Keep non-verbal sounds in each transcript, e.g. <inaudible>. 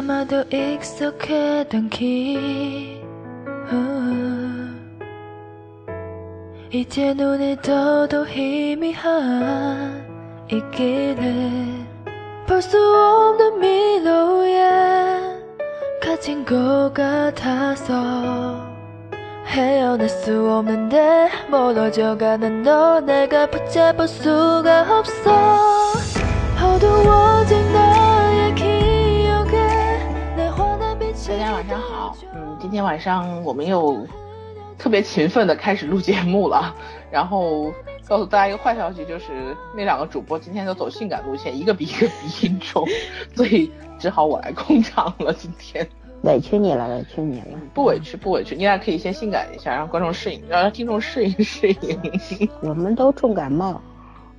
눈감아도 익숙했던 길 이제 눈에 떠도 희미한 이 길을 볼수 없는 미로에 갇힌 것 같아서 헤어날 수 없는데 멀어져 가는 너 내가 붙잡을 수가 없어. 어두워진 好，嗯，今天晚上我们又特别勤奋的开始录节目了，<laughs> 然后告诉大家一个坏消息，就是那两个主播今天都走性感路线，一个比一个鼻音重，<laughs> 所以只好我来控场了。今天委屈你了，委屈你了。不委屈，不委屈，你俩可以先性感一下，让观众适应，让听众适应适应。<laughs> 我们都重感冒，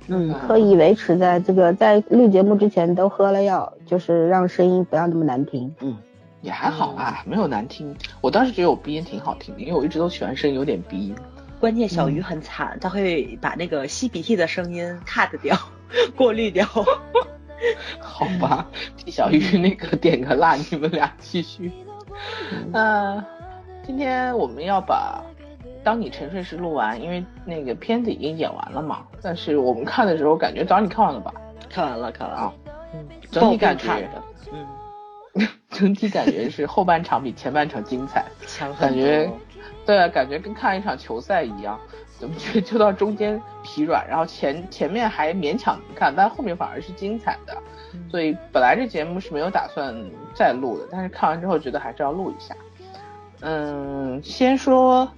嗯，刻意维持在这个在录节目之前都喝了药，就是让声音不要那么难听。嗯，也还好吧，没有难听。我当时觉得我鼻音挺好听的，因为我一直都喜欢声音有点鼻音。关键小鱼很惨，他会把那个吸鼻涕的声音 cut 掉，<laughs> 过滤掉。好吧，替小鱼那个点个蜡，你们俩继续。呃，今天我们要把《当你沉睡时》录完，因为那个片子已经演完了嘛。但是我们看的时候感觉，早上你看完了吧？看完了，看完了。嗯，整体感觉 <laughs> 整体感觉是后半场比前半场精彩，<laughs> 强感觉，对啊，感觉跟看一场球赛一样。怎么就就到中间疲软，然后前前面还勉强能看，但后面反而是精彩的。所以本来这节目是没有打算再录的，但是看完之后觉得还是要录一下。嗯，先说，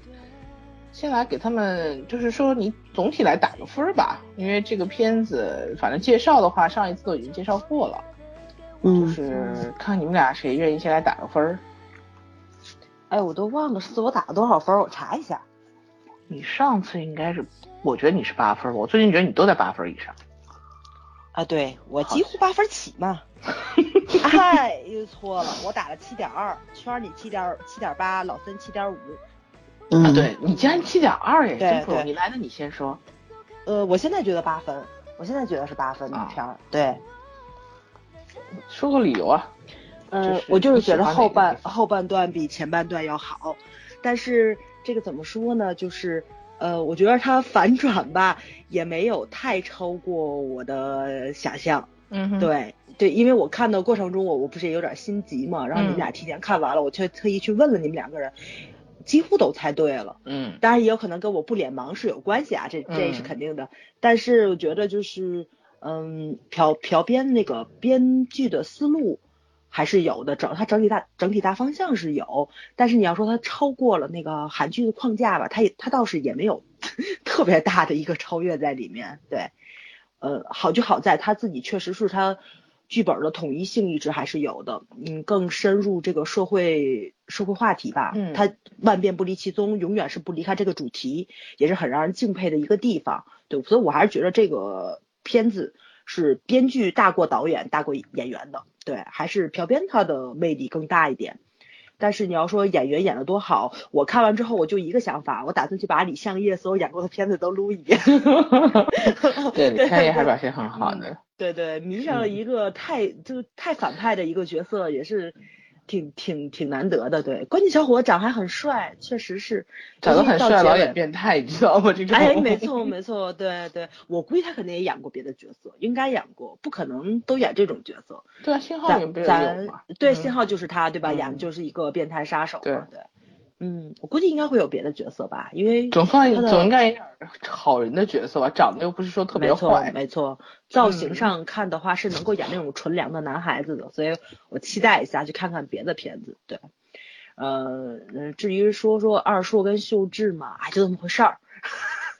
先来给他们，就是说你总体来打个分吧，因为这个片子反正介绍的话，上一次都已经介绍过了，就嗯，是看你们俩谁愿意先来打个分儿。哎，我都忘了是我打了多少分，我查一下。你上次应该是，我觉得你是八分儿，我最近觉得你都在八分儿以上。啊，对我几乎八分起嘛。<laughs> 哎，又错了，我打了七点二，圈儿里七点七点八，老森七点五。嗯啊，对你竟然七点二耶，对真不容易。来，那你先说。呃，我现在觉得八分，我现在觉得是八分的片儿。对，说个理由啊。嗯、就是我就是觉得后半后半段比前半段要好，但是这个怎么说呢？就是呃，我觉得它反转吧，也没有太超过我的想象。嗯哼，对对，因为我看的过程中，我我不是也有点心急嘛，然后你们嗯俩提前看完了，我却特意去问了你们两个人，几乎都猜对了。嗯当然也有可能跟我不脸盲是有关系啊，这这是嗯肯定的。但是我觉得就是，嗯，朴朴编那个编剧的思路还是有的，整它整体大整体大方向是有，但是你要说它超过了那个韩剧的框架吧，它也它倒是也没有 <laughs> 特别大的一个超越在里面。对，呃，好就好在他自己确实是他剧本的统一性一直还是有的，嗯，更深入这个社会社会话题吧，嗯他万变不离其宗，永远是不离开这个主题，也是很让人敬佩的一个地方。对，所以我还是觉得这个片子是编剧大过导演大过演员的，对，还是朴编他的魅力更大一点。但是你要说演员演的多好，我看完之后我就一个想法，我打算去把李相烨所有演过的片子都撸一遍。<laughs> 对，李相业还对表现很好的。对对，迷上了一个太就是太反派的一个角色，也是挺挺挺难得的。对，关键小伙长还很帅，确实是长得很帅，老演演。变态，你知道吗？这种。哎，没错没错，对对，我估计他肯定也演过别的角色，应该演过，不可能都演这种角色。对啊，信号里面咱不咱吗？对嗯信号就是他对吧？嗯演的就是一个变态杀手嘛。对对，嗯，我估计应该会有别的角色吧，因为总算总应该有点好人的角色吧，长得又不是说特别没错，坏。没错，造型嗯上看的话是能够演那种纯良的男孩子的，所以我期待一下去看看别的片子。对，呃，呃至于说说二硕跟秀智嘛，哎，就这么回事儿，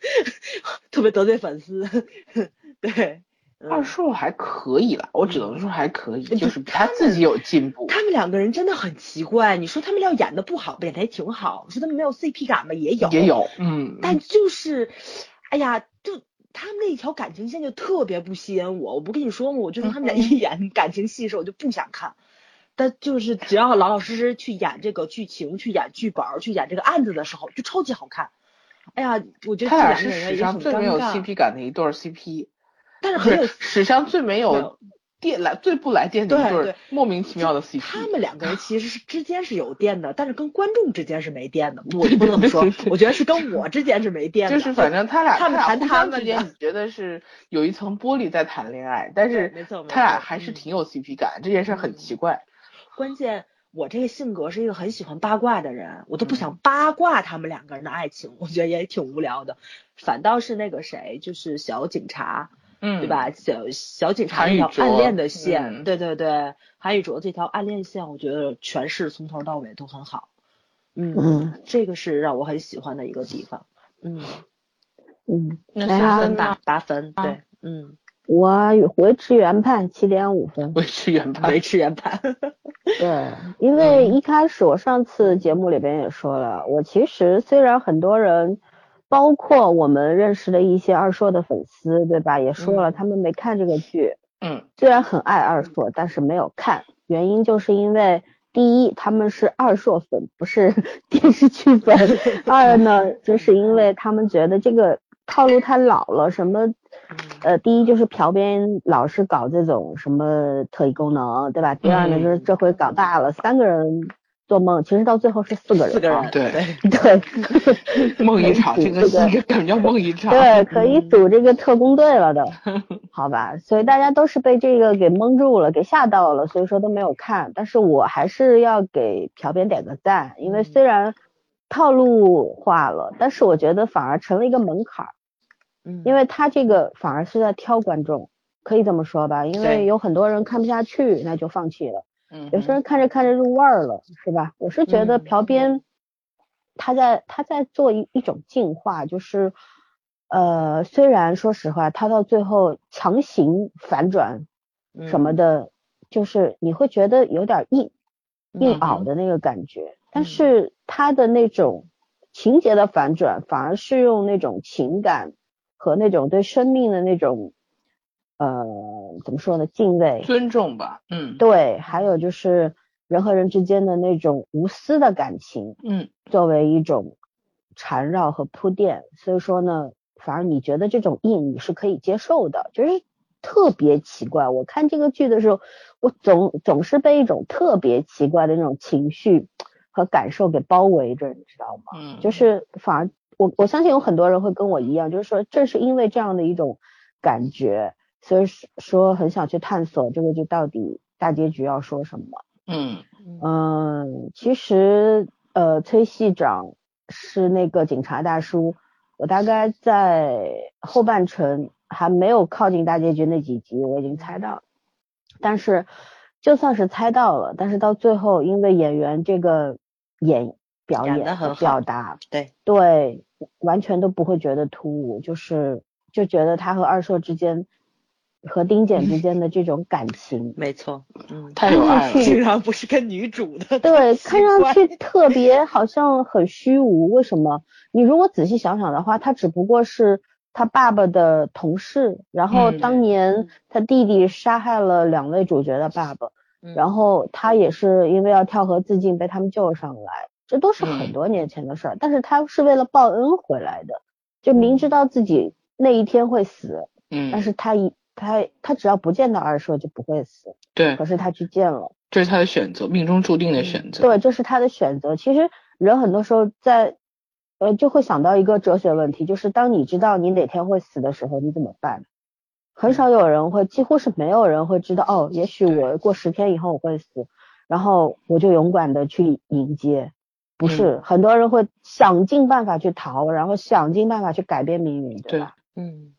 <laughs> 特别得罪粉丝。<laughs> 对，嗯二硕还可以啦，我只能说还可以，嗯就是他自己有进步。他们两个人真的很奇怪，你说他们要演的不好，演的也挺好；你说他们没有 CP 感吧，也有，也有，嗯，但就是，哎呀，就他们那一条感情线就特别不吸引我。我不跟你说吗？我觉得他们俩嗯一演感情戏的时候，我就不想看。但就是只要老老实实去演这个剧情、去演剧本、去演这个案子的时候，就超级好看。哎呀，我觉得他俩是史上最没有 CP 感的一对儿 CP，但是很有史上最没有电来最不来电的一对儿对对莫名其妙的 CP。他们两个人其实是之间是有电的，但是跟观众之间是没电的。我对不能说我觉得是跟我之间是没电的。就是反正他俩他们谈他们之间，你觉得是有一层玻璃在谈恋爱，但是没错没他俩还是嗯挺有 CP 感，这件事很奇怪。关键我这个性格是一个很喜欢八卦的人，我都不嗯想八卦他们两个人的爱情，我觉得也挺无聊的。反倒是那个谁，就是小警察，嗯，对？吧？小小警察那条暗恋的线，嗯对对对，韩宇卓这条暗恋线，我觉得诠释从头到尾都很好。嗯，嗯这个是让我很喜欢的一个地方。嗯，嗯，那哎呀三分吧？八八分，啊对，嗯，我维持原判七点五分。维持原判 <laughs> 维。持原判。<laughs> 对，<laughs> 因为一开始我上次节目里边也说了，我其实虽然很多人，包括我们认识的一些二硕的粉丝，对吧，也说了嗯。他们没看这个剧，嗯。虽然很爱二硕，但是没有看，原因就是因为第一他们是二硕粉，不是 <laughs> 电视剧粉；<laughs> 二呢，就是因为他们觉得这个套路太老了，什么。呃，第一就是朴编老是搞这种什么特异功能，对吧？第二呢，嗯就是这回搞大了，三个人做梦，其实到最后是四个人，四个人啊，对对，梦一场，<laughs> 这个这个这个感觉叫梦一场。对，<laughs> 可以嗯组这个特工队了的，好吧？所以大家都是被这个给蒙住了，给吓到了，所以说都没有看。但是我还是要给朴编点个赞，因为嗯虽然套路化了，但是我觉得反而成了一个门槛儿。嗯，因为他这个反而是在挑观众，可以这么说吧？因为有很多人看不下去，那就放弃了；嗯，有些人看着看着入味儿了，是吧？我是觉得嗯朴编他在他在做一一种进化，就是呃，虽然说实话，他到最后强行反转什么的，就是你会觉得有点硬硬嗯熬。的那个感觉，但是他的那种情节的反转，反而是用那种情感和那种对生命的那种呃怎么说呢敬畏，尊重吧。嗯对，还有就是人和人之间的那种无私的感情，嗯作为一种缠绕和铺垫，所以说呢，反而你觉得这种硬你是可以接受的，就是特别奇怪。我看这个剧的时候，我总总是被一种特别奇怪的那种情绪和感受给包围着，你知道吗？嗯，就是反而我我相信有很多人会跟我一样，就是说正是因为这样的一种感觉，所以说很想去探索这个剧到底大结局要说什么。嗯嗯，其实呃，崔系长是那个警察大叔，我大概在后半程还没有靠近大结局那几集，我已经猜到了。但是就算是猜到了，但是到最后，因为演员这个演表演和表达，对，对，完全都不会觉得突兀，就是就觉得他和二硕之间和丁 <laughs> 简之间的这种感情，没错，嗯，太有爱了。去竟然不是跟女主的，对，看上去特别好像很虚无。为什么？你如果仔细想想的话，他只不过是他爸爸的同事，然后嗯当年他弟弟杀害了两位主角的爸爸，嗯然后他也是因为要跳河自尽被他们救上来，这都是嗯很多年前的事儿。但是他是为了报恩回来的，就明知道自己那一天会死，嗯，但是他一他他只要不见到二硕就不会死，对可，是他去见了。这是他的选择，命中注定的选择。对，这是他的选择。其实人很多时候在，呃，就会想到一个哲学问题，就是当你知道你哪天会死的时候，你怎么办？很少有人会，几乎是没有人会知道，哦，也许我过十天以后我会死，然后我就勇敢的去迎接。不是，很多人会想尽办法去逃，然后想尽办法去改变命运，对对吧？嗯，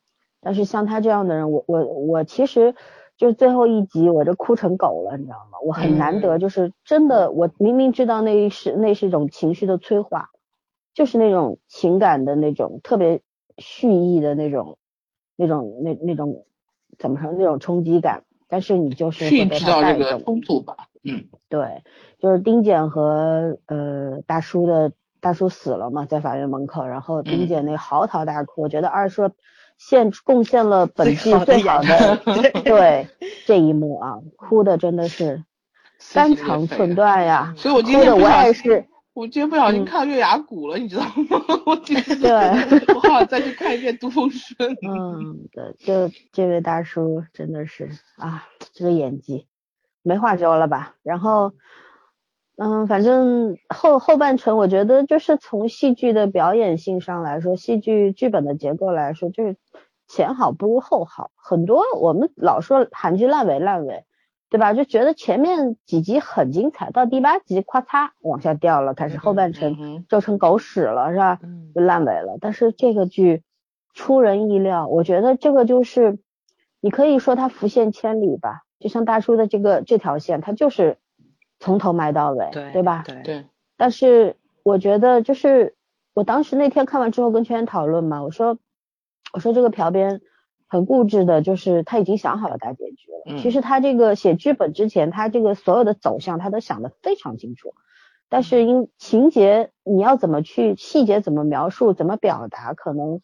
但是像他这样的人，我我我其实就是最后一集我就哭成狗了，你知道吗？我很难得，就是真的，我明明知道那是那是一种情绪的催化，就是那种情感的那种特别蓄意的那种那种那那种怎么说那种冲击感，但是你就是去会被知道这个他带动。冲突吧。嗯对，就是丁简和呃大叔的大叔死了嘛，在法院门口，然后丁嗯简那嚎啕大哭，我觉得二硕献贡献了本剧最好的 <laughs> 对这一幕啊，哭的真的是肝肠寸断呀，所以我今天我也是我今天不小心看月牙谷了，你知道吗？<laughs> 我今天 <laughs> 对我好想再去看一遍杜风顺。嗯，对，就这位大叔真的是啊，这个演技没话说了吧？然后，嗯，反正后后半程，我觉得就是从戏剧的表演性上来说，戏剧剧本的结构来说，就是前好不如后好。很多我们老说韩剧烂尾烂尾。对吧？就觉得前面几集很精彩，到第八集咔嚓往下掉了，开始后半程就成狗屎了，是吧？就烂尾了。但是这个剧出人意料，我觉得这个就是你可以说它浮现千里吧，就像大叔的这个这条线，它就是从头埋到尾，对对吧？对对。但是我觉得就是我当时那天看完之后跟圈圈讨论嘛，我说我说这个朴编。很固执的，就是他已经想好了大结局了。其实他这个写剧本之前，他这个所有的走向他都想得非常清楚。但是因情节你要怎么去细节怎么描述怎么表达，可能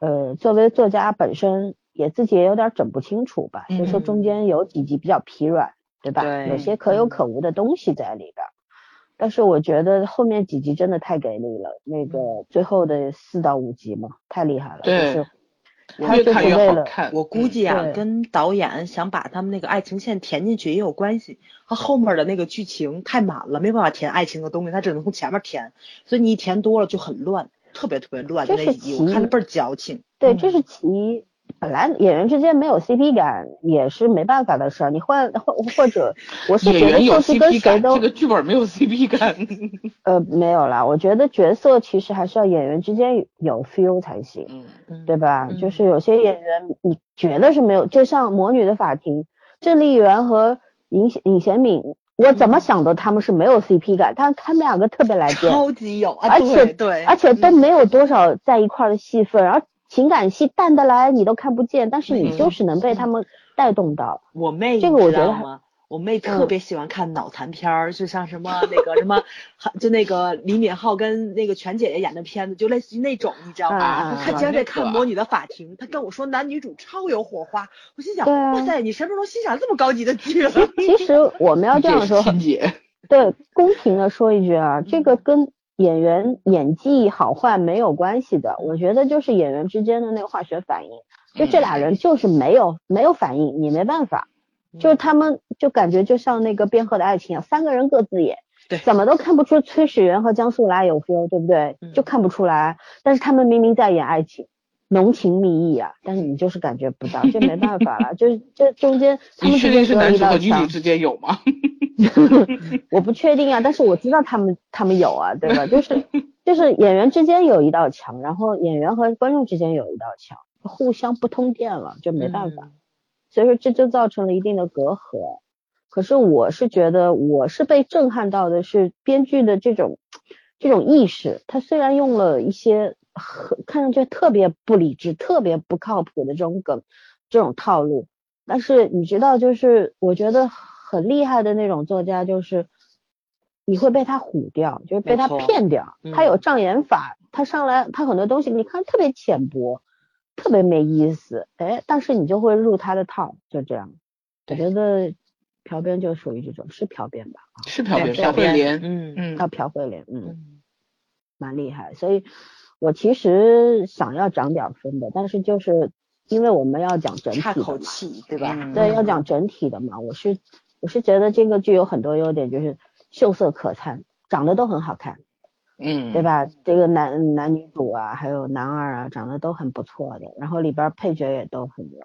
呃作为作家本身也自己也有点整不清楚吧。所以说中间有几集比较疲软，对吧？有些可有可无的东西在里边。但是我觉得后面几集真的太给力了，那个最后的四到五集嘛，太厉害了。对。越看越好看，我估计啊，跟导演想把他们那个爱情线填进去也有关系。他后面的那个剧情太满了，没办法填爱情的东西，他只能从前面填，所以你一填多了就很乱，特别特别乱。这是其我看的倍儿矫情。对，这是其一。本来演员之间没有 CP 感也是没办法的事儿，你换或或者我是觉得就是跟谁都这个剧本没有 CP 感。<laughs> 呃，没有啦，我觉得角色其实还是要演员之间有 feel 才行，嗯，对吧？就是有些演员你觉得是没有，就像《魔女的法庭》，郑丽媛和尹尹贤敏，我怎么想的他们是没有 CP 感，但他们两个特别来电，超级有，而且对，而且都没有多少在一块的戏份，然后。情感戏淡的来你都看不见，但是你就是能被他们带动到。我妹，这个我觉得，我妹特别喜欢看脑残片儿，就像什么那个什么，就那个李敏镐跟那个全姐姐演的片子，就类似于那种，你知道吧？她竟然在看《魔女的法庭》，她跟我说男女主超有火花，我心想，哇塞，你什么时候欣赏这么高级的剧了？其实我们要这样说，<laughs> 对，公平的说一句啊，这个跟。演员演技好坏没有关系的，我觉得就是演员之间的那个化学反应，就这俩人就是没有没有反应，你没办法，就是他们就感觉就像那个卞和的爱情一样，三个人各自演，对，怎么都看不出崔始源和江素来有 feel，对不对？就看不出来，但是他们明明在演爱情，浓情蜜意啊，但是你就是感觉不到，这没办法了，<laughs> 就是这中间他们之间隔一道墙。之间有吗？<laughs> 我不确定啊，但是我知道他们他们有啊，对吧？就是 <laughs> 就是演员之间有一道墙，然后演员和观众之间有一道墙，互相不通电了，就没办法。所以说这就造成了一定的隔阂。可是我是觉得我是被震撼到的是编剧的这种这种意识，他虽然用了一些很看上去特别不理智、特别不靠谱的这种梗、这种套路，但是你知道，就是我觉得。很厉害的那种作家，就是你会被他唬掉，就是被他骗掉。他有障眼法，他上来他很多东西你看特别浅薄，特别没意思，哎，但是你就会入他的套，就这样。我觉得朴编就属于这种，是朴编吧？是朴编，朴慧莲，嗯嗯，叫朴慧莲，嗯，蛮厉害。所以我其实想要涨点分的，但是就是因为我们要讲整体的嘛，对吧？对，要讲整体的嘛，我是。我是觉得这个剧有很多优点，就是秀色可餐，长得都很好看，嗯，对吧？这个男男女主啊，还有男二啊，长得都很不错的，然后里边配角也都很牛。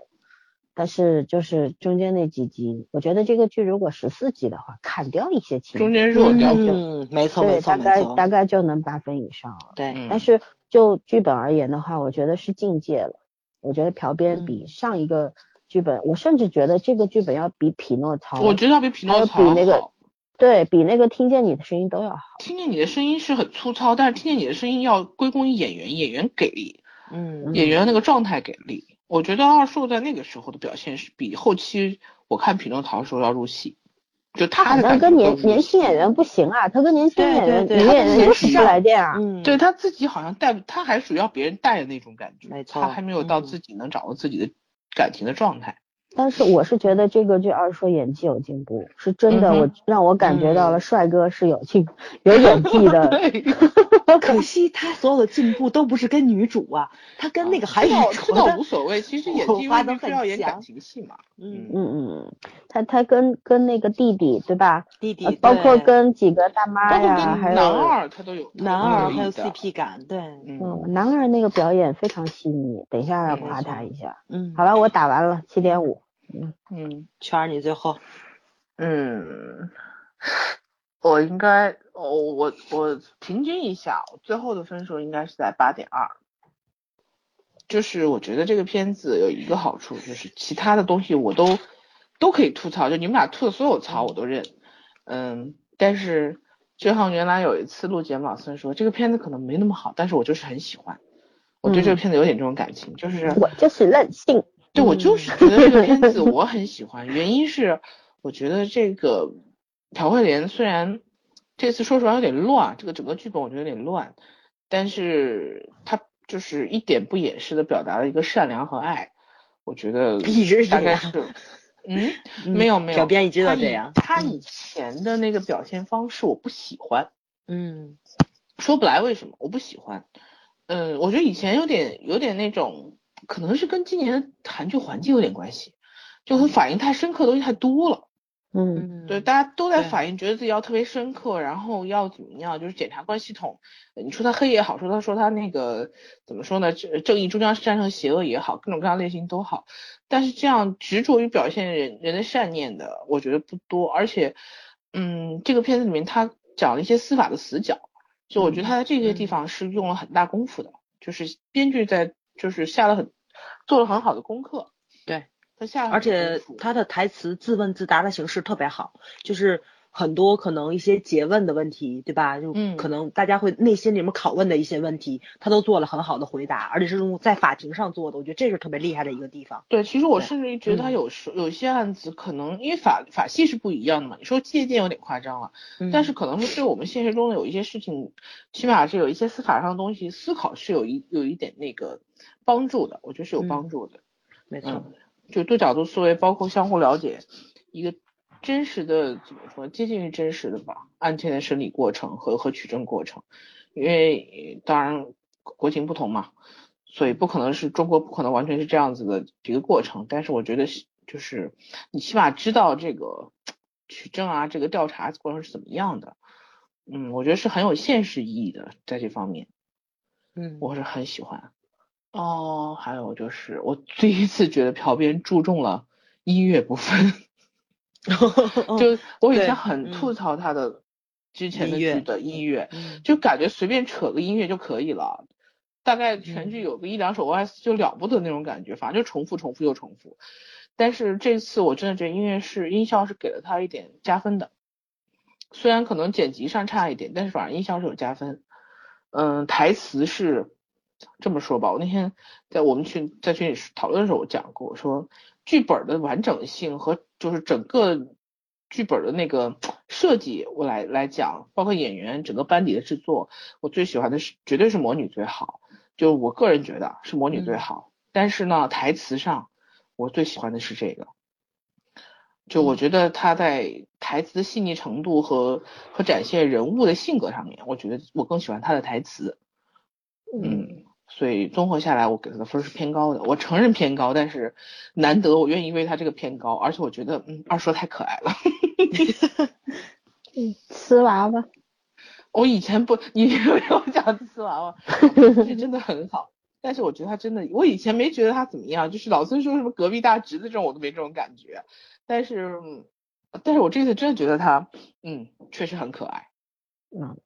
但是就是中间那几集，我觉得这个剧如果十四集的话，砍掉一些情节，中间弱掉就，嗯，没错没错大概大概就能八分以上了。对，但是就剧本而言的话，我觉得是境界了。我觉得朴编比上一个。剧本，我甚至觉得这个剧本要比匹诺曹，我觉得要比匹诺曹比那个，对比那个听见你的声音都要好。听见你的声音是很粗糙，但是听见你的声音要归功于演员，演员给力，嗯，演员那个状态给力。我觉得二硕在那个时候的表现是比后期我看匹诺曹的时候要入戏，就他好像跟年年轻演员不行啊，他跟年轻演员女演员就是不来电啊，嗯，对他自己好像带，他还属于要别人带的那种感觉，没错，他还没有到自己能掌握自己的。感情的状态，但是我是觉得这个剧二说演技有进步，是真的，嗯我让我感觉到了嗯帅哥是有进有演技的。<laughs> 对，<laughs> 可惜他所有的进步都不是跟女主啊，他跟那个韩这倒无所谓，其实演技花都未必非要很演感强情戏嘛。嗯嗯嗯，他他跟跟那个弟弟对吧？弟弟呃，包括跟几个大妈呀，还有男二他都有，男二还有 CP 感，对，嗯，嗯男二那个表演非常细腻，等一下要嗯夸他一下。嗯，好了，我打完了七点五。嗯圈儿你最后，嗯，我应该，我，我我平均一下，我最后的分数应该是在八点二。就是我觉得这个片子有一个好处，就是其他的东西我都都可以吐槽，就你们俩吐的所有槽我都认。嗯，但是就像原来有一次录节目，老孙说这个片子可能没那么好，但是我就是很喜欢，我对这个片子有点这种感情，就是我就是任性。对，我就是觉得这个片子我很喜欢，原因是我觉得这个朴慧莲虽然这次说实话有点乱，这个整个剧本我觉得有点乱，但是她就是一点不掩饰的表达了一个善良和爱，我觉得一直是这样大概是，嗯，<laughs> 嗯没有没有，小编一直都这样他嗯。以前的那个表现方式我不喜欢，嗯。说不来为什么，我不喜欢。嗯，我觉得以前有点有点那种，可能是跟今年的韩剧环境有点关系，就和反应太深刻的东西太多了。嗯。嗯，对，大家都在反应，觉得自己要特别深刻，然后要怎么样，就是检察官系统，呃你说他黑也好，说他说他那个怎么说呢，正正义终将战胜邪恶也好，各种各样类型都好，但是这样执着于表现人人的善念的，我觉得不多，而且，嗯，这个片子里面他讲了一些司法的死角，就我觉得他在这些地嗯。方是用了很大功夫的，就是编剧在就是下了很做了很好的功课，对，他下而且他的台词自问自答的形式特别好，就是很多可能一些诘问的问题，对吧？就嗯可能大家会内心里面拷问的一些问题，他都做了很好的回答，而且是用在法庭上做的，我觉得这是特别厉害的一个地方。对，其实我甚至于觉得他嗯有时、有些案子可能因为法法系是不一样的嘛，你说借鉴有点夸张了，但是可能是对我们现实中的有一些事情，起码是有一些司法上的东西思考是有一有一点那个帮助的，我觉得是有帮嗯助的。没错，嗯，就多角度思维，包括相互了解，一个真实的怎么说，接近于真实的吧，案件的审理过程和和取证过程，因为呃当然国情不同嘛，所以不可能是中国不可能完全是这样子的一个过程，但是我觉得是就是你起码知道这个取证啊，这个调查过程是怎么样的，嗯，我觉得是很有现实意义的，在这方面。嗯，我是很喜欢。哦，还有就是我第一次觉得朴编注重了音乐部分，<laughs> 就我以前很嗯吐槽他的之前的剧的音乐，嗯就感觉随便扯个音乐就可以了，大概全剧有个一两首 OS 就了不得那种感觉，反正就重复重复又重复。但是这次我真的觉得音乐是音效是给了他一点加分的，虽然可能剪辑上差一点，但是反正音效是有加分。嗯，台词是这么说吧，我那天在我们群在群里讨论的时候，我讲过，我说剧本的完整性和就是整个剧本的那个设计，我来来讲，包括演员整个班底的制作，我最喜欢的是绝对是魔女最好，就我个人觉得是魔女最好。但是呢，台词上我最喜欢的是这个。就我觉得他在台词的细腻程度和和展现人物的性格上面，我觉得我更喜欢他的台词。嗯，所以综合下来，我给他的分是偏高的。我承认偏高，但是难得我愿意为他这个偏高，而且我觉得嗯二叔太可爱了。嗯，<laughs> 瓷娃娃。我以前不，你 <laughs> 没有讲瓷娃娃，是真的很好。但是我觉得他真的，我以前没觉得他怎么样，就是老孙说什么隔壁大侄子这种，我都没这种感觉。但是，但是我这次真的觉得他，嗯，确实很可爱。嗯，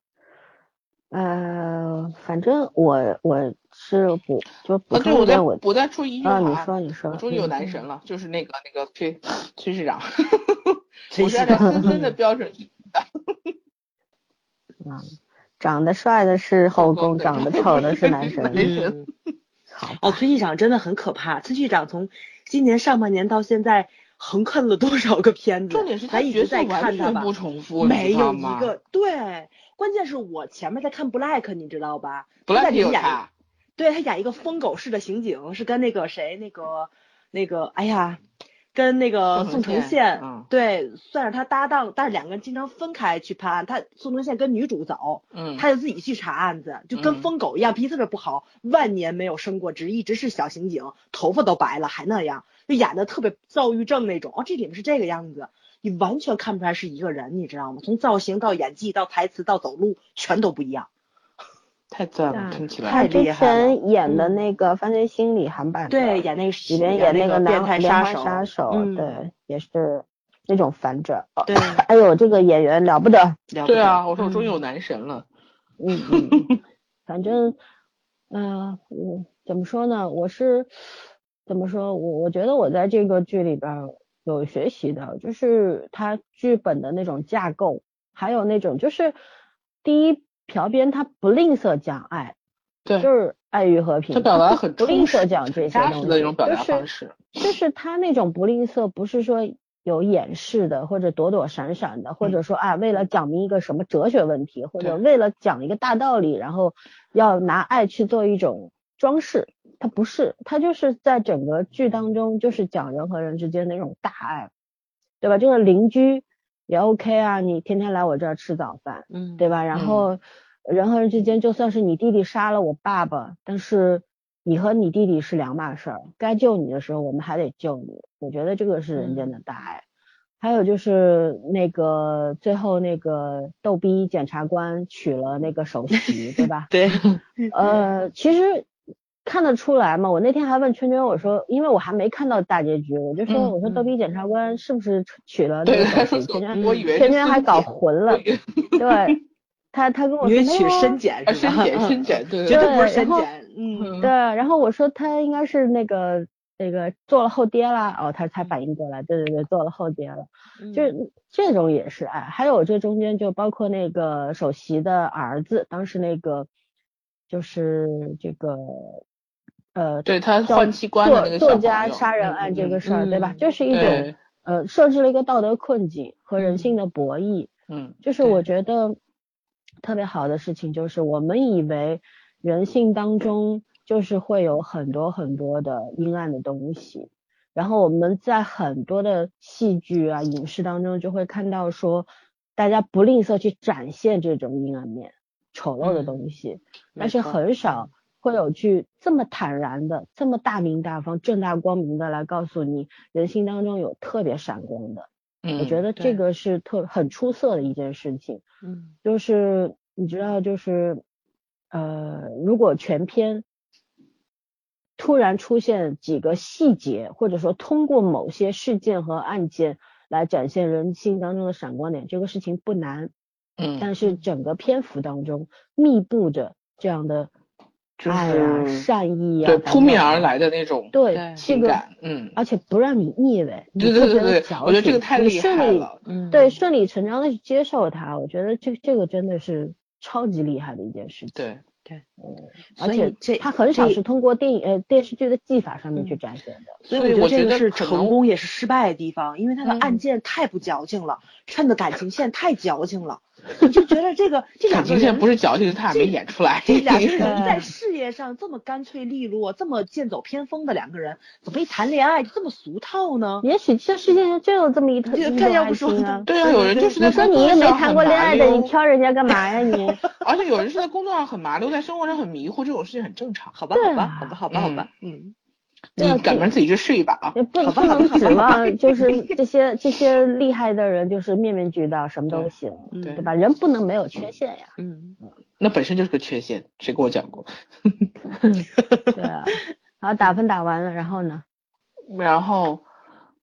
呃，反正我我是不就补啊，对，我再充一点我我再说一句啊，话，你说你说，我终于有嗯男神了，就是那个那个崔崔市长，<laughs> 崔我是按照市长森森的标准去 <laughs> 的。嗯，长得帅的是后宫，长得丑的是男神。男神嗯，好，哦，崔局长真的很可怕。崔局长从今年上半年到现在横看了多少个片子？重点是他咱一直在角色完看他吧全不，重复，没有一个对。关键是我前面在看 Black，你知道吧？他 Black 在有他，对他演一个疯狗式的刑警，是跟那个谁，那个那个，哎呀，跟那个宋宋承宪，嗯对，算是他搭档，但是两个人经常分开去判案。他宋承宪跟女主走，嗯，他就自己去查案子，就跟嗯疯狗一样，脾气特别不好，万年没有升过职，一直是小刑警，头发都白了还那样，就演的特别躁郁症那种。哦，这里面是这个样子，你完全看不出来是一个人，你知道吗？从造型到演技到台词到走路，全都不一样。太赞了，啊听起来他之厉害了前演的嗯那个《犯罪心理》韩版的，对，演那个里面演那个变态杀手，杀手，嗯，对，也是那种反转。哦对，<laughs> 哎呦，这个演员了不得，了不得对啊，我说我终于嗯有男神了，嗯嗯，嗯 <laughs> 反正，嗯，我怎么说呢？我是怎么说？我我觉得我在这个剧里边儿有学习的，就是他剧本的那种架构，还有那种就是第一，朴编他不吝啬讲爱，对，就是爱与和平，他表达很不吝啬讲这些扎东西，的那种表达就是方式，就是他那种不吝啬，不是说有掩饰的，或者躲躲闪闪的，或者说啊，为了讲明一个什么哲学问题，或者为了讲一个大道理，然后要拿爱去做一种装饰。他不是，他就是在整个剧当中，就是讲人和人之间的那种大爱，对吧？就是邻居也 OK 啊，你天天来我这儿吃早饭，嗯，对吧？然后人和人之间，就算是你弟弟杀了我爸爸，但是你和你弟弟是两码事儿，该救你的时候我们还得救你。我觉得这个是人间的大爱。还有就是那个最后那个逗逼检察官娶了那个首席，对吧？<laughs> 对，呃，其实看得出来嘛。我那天还问圈圈，我说，因为我还没看到大结局，我就说，嗯我说嗯逗比检察官是不是娶了那，个？圈圈我以为圈圈还搞混了对他他跟我因为说没有啊取深检啊，是吧？深检嗯深检，对对绝对不是深检，嗯，对，然后我说他应该是那个那个做了后爹啦，哦，他才反应过来，对对对，做了后爹了，嗯就是这种也是爱，还有这中间就包括那个首席的儿子，当时那个就是这个呃，对他叫换器官的那作家杀人案这个嗯事儿，对吧？嗯就是一种呃设置了一个道德困境和人嗯性的博弈，嗯，就是我觉得特别好的事情，就是我们以为人性当中就是会有很多很多的阴暗的东西，然后我们在很多的戏剧啊、影视当中就会看到说，大家不吝啬去展现这种阴暗面、丑陋的嗯东西，没但是很少会有去这么坦然的、这么大明大方、正大光明的来告诉你，人性当中有特别闪光的。嗯，我觉得这个是特很出色的一件事情，嗯。就是你知道，就是呃，如果全篇突然出现几个细节，或者说通过某些事件和案件来展现人性当中的闪光点，这个事情不难，嗯，但。是整个篇幅当中密布着这样的就是善意啊、对扑面而来的那种对对。这个，情感，嗯，而且不让你腻味，你对对对对，得我觉得这个太厉顺利害了，嗯，对，顺理成章的去接受它，我觉得这这个真的是超级厉害的一件事情。对。对，而且这它很少是通过电影呃电视剧的技法上面嗯。去展现的。所以我觉得这个是成功也是失败的地方，因为他的嗯。案件太不矫情了，衬的感情线太矫情了，你就觉得这个这两个人感情线不是矫情，他俩没演出来，这两个 <laughs> 人在事业上这么干脆利落，这么剑走偏锋的两个人，怎么一谈恋爱就这么俗套呢？也许这世界上就有这么一特这一种爱看要不说情啊。<laughs> 对啊，有人就是在你说你一个没谈过恋爱的，你挑人家干嘛呀你？<laughs> 而且有人是在工作上很麻溜，在生活上很迷糊，这种事情很正常。好吧，好吧，啊好吧，好吧，好吧，嗯，你赶明儿自己去试一把啊！也不不能指望 <laughs> 就是这些这些厉害的人就是面面俱到，什么都行，嗯对吧？人不能没有缺陷呀。嗯，那本身就是个缺陷，谁跟我讲过？<laughs> 对啊。好，打分打完了，然后呢？<laughs> 然后，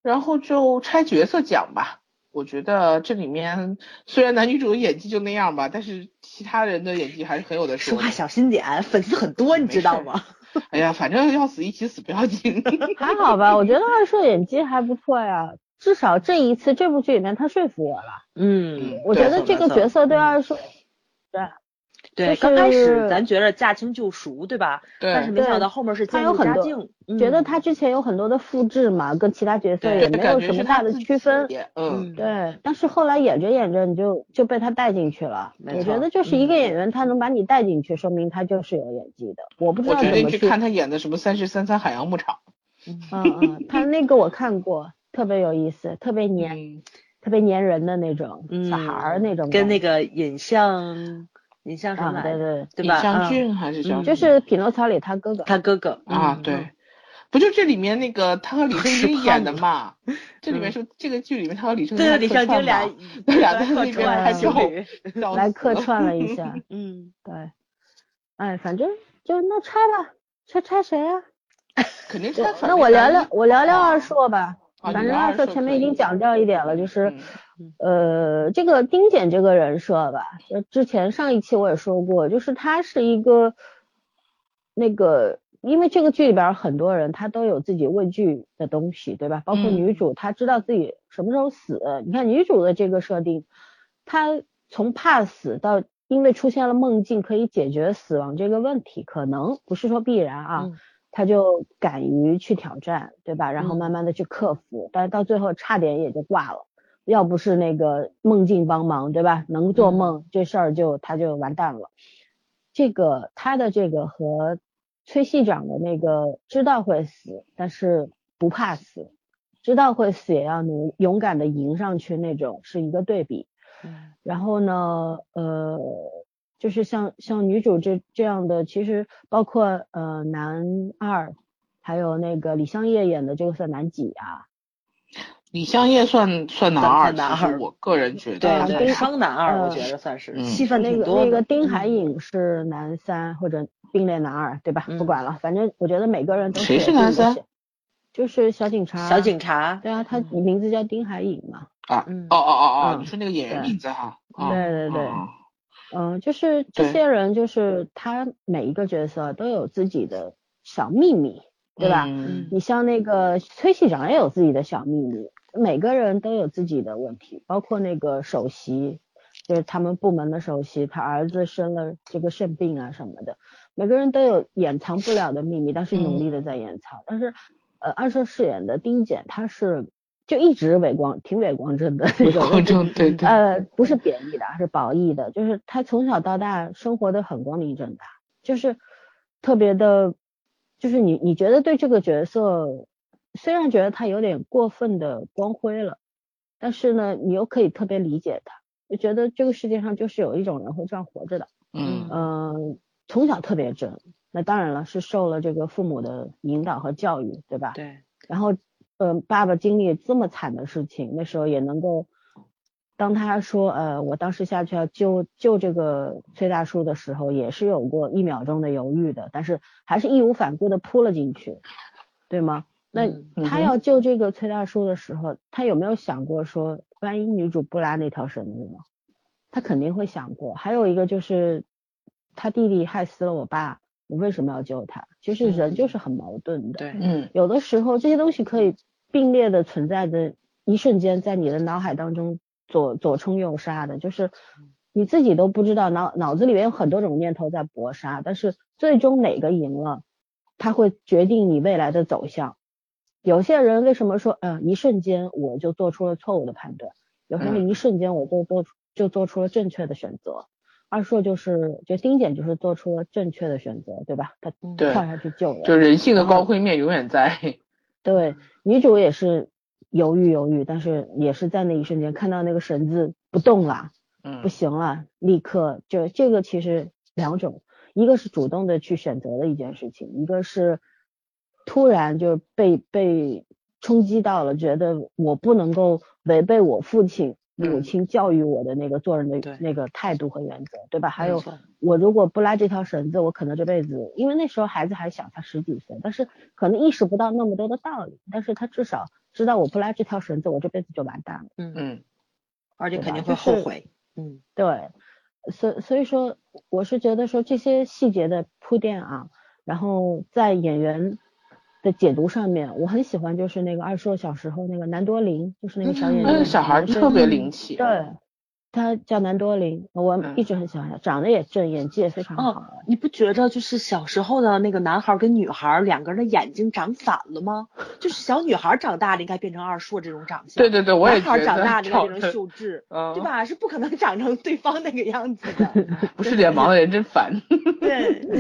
然后就拆角色讲吧。我觉得这里面虽然男女主的演技就那样吧，但是其他人的演技还是很有的的说话小心点，粉丝很多，你知道吗？<laughs> 哎呀，反正要死一起死不要紧。<laughs> 还好吧，我觉得二硕演技还不错呀，至少这一次这部剧里面他说服我了。嗯，我觉得这个角色对二硕，对，对，就是刚开始咱觉得驾轻就熟，对吧？对但是没想到后面是渐入他有很多佳境，嗯觉得他之前有很多的复制嘛，跟其他角色也没有什么大的区分。嗯，对，但是后来演着演着你就就被他带进去了。没错我觉得就是一个嗯演员，他能把你带进去，说明他就是有演技的。我不知道怎么去。去看他演的什么《三十三三海洋牧场》。嗯嗯，他那个我看过，特别有意思，特别黏，嗯特别黏人的那种、嗯小孩儿那种跟那个尹相尹相什么啊，来着？对对，对吧？李香嗯俊还是叫嗯就是匹诺曹里他哥哥，他哥哥啊，嗯对，不就这里面那个他和李圣吃经演的胖嘛？<laughs> 这里面是这个剧里面他和李圣经对，还李客串香君俩 <laughs> 俩在客那边来客串了一下，<laughs> 嗯，对，哎，反正就那拆吧，拆拆谁啊？肯定是他那我聊聊，我聊聊二硕吧。啊反正二硕前面已经讲掉一点了，就是嗯呃，这个丁简这个人设吧，就之前上一期我也说过，就是他是一个那个，因为这个剧里边很多人他都有自己畏惧的东西，对吧？包括嗯女主，她知道自己什么时候死。你看女主的这个设定，她从怕死到因为出现了梦境可以解决死亡这个问题，可能不是说必然啊。嗯他就敢于去挑战，对吧？然后嗯慢慢的去克服，但是到最后差点也就挂了。要不是那个梦境帮忙，对吧？能做梦、这事儿就他就完蛋了。这个他的这个和崔系长的那个知道会死，但是不怕死，知道会死也要努勇敢的迎上去那种是一个对比。嗯然后呢，呃，就是像像女主这这样的，其实包括呃男二，还有那个李香叶演的这个算男几啊？李香叶算算男二，男二其实我个人觉得，对啊对，丁双男二我呃觉得算是嗯戏份那个挺多的。那个丁嗯海颖是男三或者并列男二，对吧？不嗯管了，反正我觉得每个人都谁是男三？就是小警察。小警察，对啊，他你名字叫丁海颖嘛。啊，嗯哦哦哦哦，嗯你说那个演员名字哈？啊对对对啊嗯，就是这些人，就是他每一个角色都有自己的小秘密，对吧？嗯你像那个崔系长也有自己的小秘密，每个人都有自己的问题，包括那个首席，就是他们部门的首席，他儿子生了这个肾病啊什么的，每个人都有掩藏不了的秘密，但是努力的在掩藏。但是，呃，二硕饰演的丁简，他是就一直伪光，挺伪光正的那种人，光正对对，呃，不是贬义的，是褒义的，就是他从小到大生活的很光明正大，就是特别的，就是你你觉得对这个角色，虽然觉得他有点过分的光辉了，但是呢，你又可以特别理解他，就觉得这个世界上就是有一种人会这样活着的，嗯嗯、从小特别真，那当然了，是受了这个父母的引导和教育，对吧？对，然后，呃，爸爸经历这么惨的事情，那时候也能够，当他说，呃，我当时下去要救救这个崔大叔的时候，也是有过一秒钟的犹豫的，但是还是义无反顾的扑了进去，对吗？那他要救这个崔大叔的时候，他有没有想过说，万一女主不拉那条绳子呢？他肯定会想过。还有一个就是，他弟弟害死了我爸，我为什么要救他？其实人就是很矛盾的。对，嗯有的时候这些东西可以并列的存在的，一瞬间在你的脑海当中左左冲右杀的，就是你自己都不知道脑脑子里面有很多种念头在搏杀，但是最终哪个赢了，他会决定你未来的走向。有些人为什么说，嗯、一瞬间我就做出了错误的判断，有些人一瞬间我就做出就做出了正确的选择。二硕就是，就丁简就是做出了正确的选择，对吧？他跳下去救人，就人性的光辉面永远在。<laughs> 对，女主也是犹豫犹豫，但是也是在那一瞬间看到那个绳子不动了，嗯不行了，立刻就这个其实两种，一个是主动的去选择的一件事情，一个是突然就被被冲击到了，觉得我不能够违背我父亲。母嗯亲教育我的那个做人的那个态度和原则，对吧？还有我如果不拉这条绳子，我可能这辈子，因为那时候孩子还小，才十几岁，但是可能意识不到那么多的道理，但是他至少知道我不拉这条绳子，我这辈子就完蛋了。嗯，嗯而且肯定会吧就是后悔。嗯对，所所以说，我是觉得说这些细节的铺垫啊，然后在演员的解读上面，我很喜欢就是那个二硕小时候那个南多林，就是那个小演员，那个小孩是特别灵气。对，他叫南多林，我嗯一直很喜欢他，长得也正，演技也非常好。哦，你不觉着就是小时候的那个男孩跟女孩两个人的眼睛长反了吗？就是小女孩长大了应该变成二硕这种长相，对对对，我也男孩觉得长大了应该变成秀智，嗯对吧？是不可能长成对方那个样子的。<laughs> 不是脸盲的人真烦。对 <laughs> <laughs>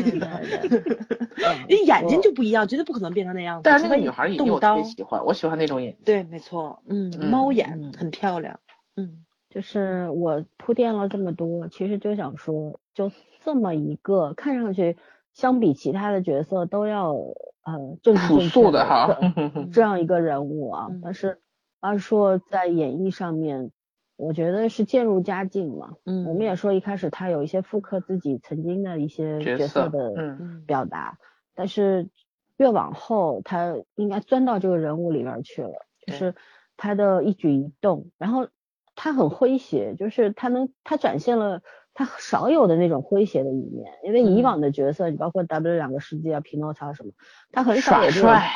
对眼睛就不一样，绝对不可能变成那样子。但是那个女孩眼睛我特动刀别喜欢，我喜欢那种眼睛。对，没错，嗯，嗯猫眼嗯很漂亮，嗯就是我铺垫了这么多，其实就想说，就这么一个看上去相比其他的角色都要呃正直朴素的哈这 <laughs> 这样一个人物啊嗯，但是二硕在演绎上面，我觉得是渐入佳境嘛。嗯，我们也说一开始他有一些复刻自己曾经的一些角角色色的表达，但是越往后他应该钻到这个人物里边儿去了，就是他的一举一动，然后他很诙谐，就是他能他展现了他少有的那种诙谐的一面，因为以嗯往的角色，你包括 W 两个世纪啊、匹诺曹什么，他很少耍有这种帅，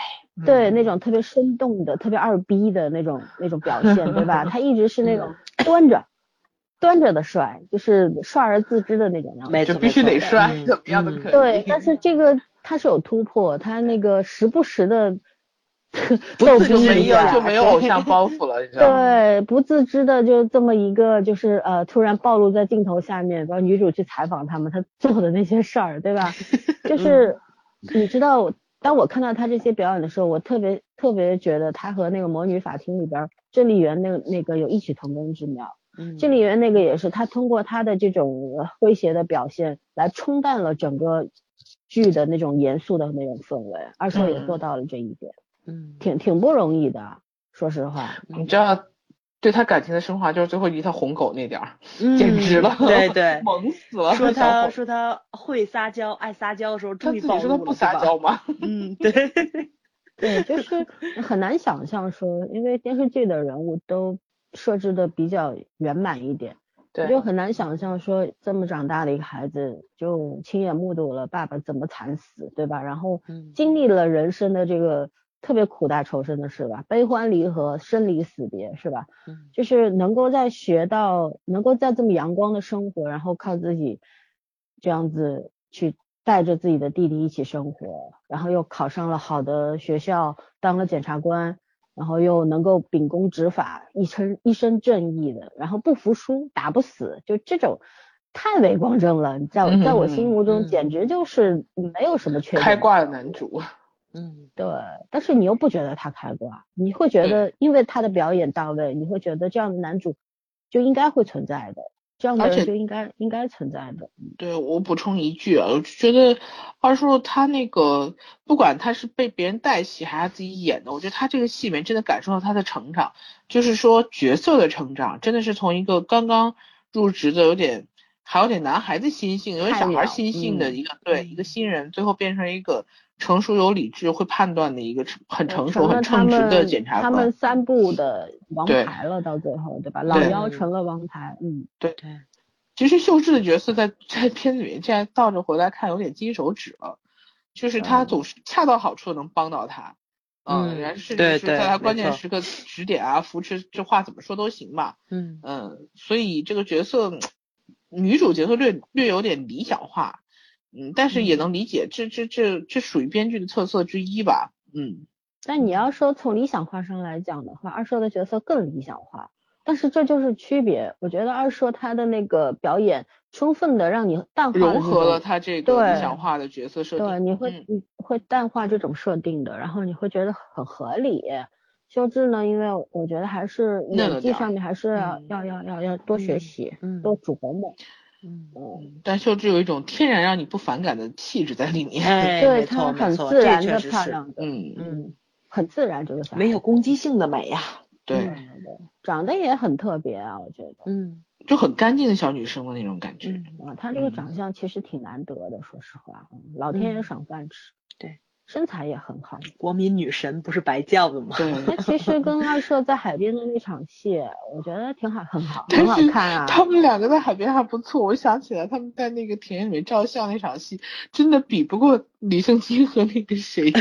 对，嗯那种特别生动的、特别二逼的那种那种表现，对吧？<laughs> 他一直是那种 <clears throat> 端着、端着的帅，就是帅而自知的那种样子。没错，就必须得帅，嗯怎么样都嗯可以。对，但是这个他是有突破，他那个时不时的 <laughs> 不逗逼自知没有就没有偶像包袱了，你知道吗？对，不自知的就这么一个，就是呃，突然暴露在镜头下面，然后女主去采访他们，他做的那些事儿，对吧？就 <laughs> 是你知道，当我看到他这些表演的时候，我特别特别觉得他和那个《魔女法庭》里边郑丽媛那个那个有异曲同工之妙。嗯郑丽媛那个也是，她通过她的这种呃诙谐的表现来冲淡了整个剧的那种严肃的那种氛围。而且也嗯做到了这一点，嗯挺挺不容易的，说实话。你知道，对他感情的升华就是最后一条红狗那点儿，嗯简直了，对对，<laughs> 萌死了。说他说他会撒娇，爱撒娇的时候他自终于暴露了，己说他不撒娇吗？<laughs> 嗯，对，<laughs> 对，就是很难想象说，因为电视剧的人物都设置的比较圆满一点，对就很难想象说这么长大的一个孩子，就亲眼目睹了爸爸怎么惨死，对吧？然后嗯经历了人生的这个特别苦大仇深的事吧，悲欢离合、生离死别，是吧？嗯就是能够在学到，能够在这么阳光的生活，然后靠自己这样子去带着自己的弟弟一起生活，然后又考上了好的学校，当了检察官，然后又能够秉公执法，一身一身正义的，然后不服输，打不死，就这种太伟光正了，在我在我心目中嗯简直就是没有什么缺点。开挂的男主，嗯对，但是你又不觉得他开挂，你会觉得因为他的表演到位，你会觉得这样的男主就应该会存在的，这样的人就应该应该存在的。对我补充一句啊，我就觉得二叔他那个不管他是被别人带戏还是他自己演的，我觉得他这个戏里面真的感受到他的成长，就是说角色的成长，真的是从一个刚刚入职的有点还有点男孩子心性，有点小孩心性的嗯一个、对一个新人，最后变成一个成熟有理智会判断的一个很成熟很称职的检察官。他们官。三部的王牌了，到最后对吧？老对。幺成了王牌，嗯，对。对，其实秀智的角色在 <laughs> 在片子里面，现在倒着回来看有点金手指了，就是他嗯总是恰到好处的能帮到他，嗯然后甚对对至是在他关键时刻指点啊、扶持，这话怎么说都行嘛，嗯。嗯，所以这个角色女主角色略略有点理想化，嗯，但是也能理解，这这这这属于编剧的特色之一吧，嗯，但你要说从理想化上来讲的话，二硕的角色更理想化，但是这就是区别。我觉得二硕他的那个表演充分的让你淡化融合了种他这个理想化的角色设定，对，你会嗯你会淡化这种设定的，然后你会觉得很合理。修智呢，因为我觉得还是演技上面还是要、嗯要要要要多学嗯习，嗯多琢磨。嗯，嗯，但秀智有一种天然让你不反感的气质在里面。哎，<laughs> 对没错他很没错，这自然的确实是，漂亮的，嗯，嗯，很自然这个小孩没有攻击性的美呀，对，对对对，长得也很特别啊，我觉得。嗯就很干净的小女生的那种感觉。嗯啊，她这个嗯长相其实挺难得的，说实话，嗯老天爷嗯赏饭吃。身材也很好。<laughs> 国民女神不是白叫的吗？对，她其实跟二硕在海边的那场戏，我觉得挺好，很好，但很好是看啊。他们两个在海边还不错，我想起来他们在那个田野里面照相那场戏，真的比不过李圣经和那个谁 <laughs>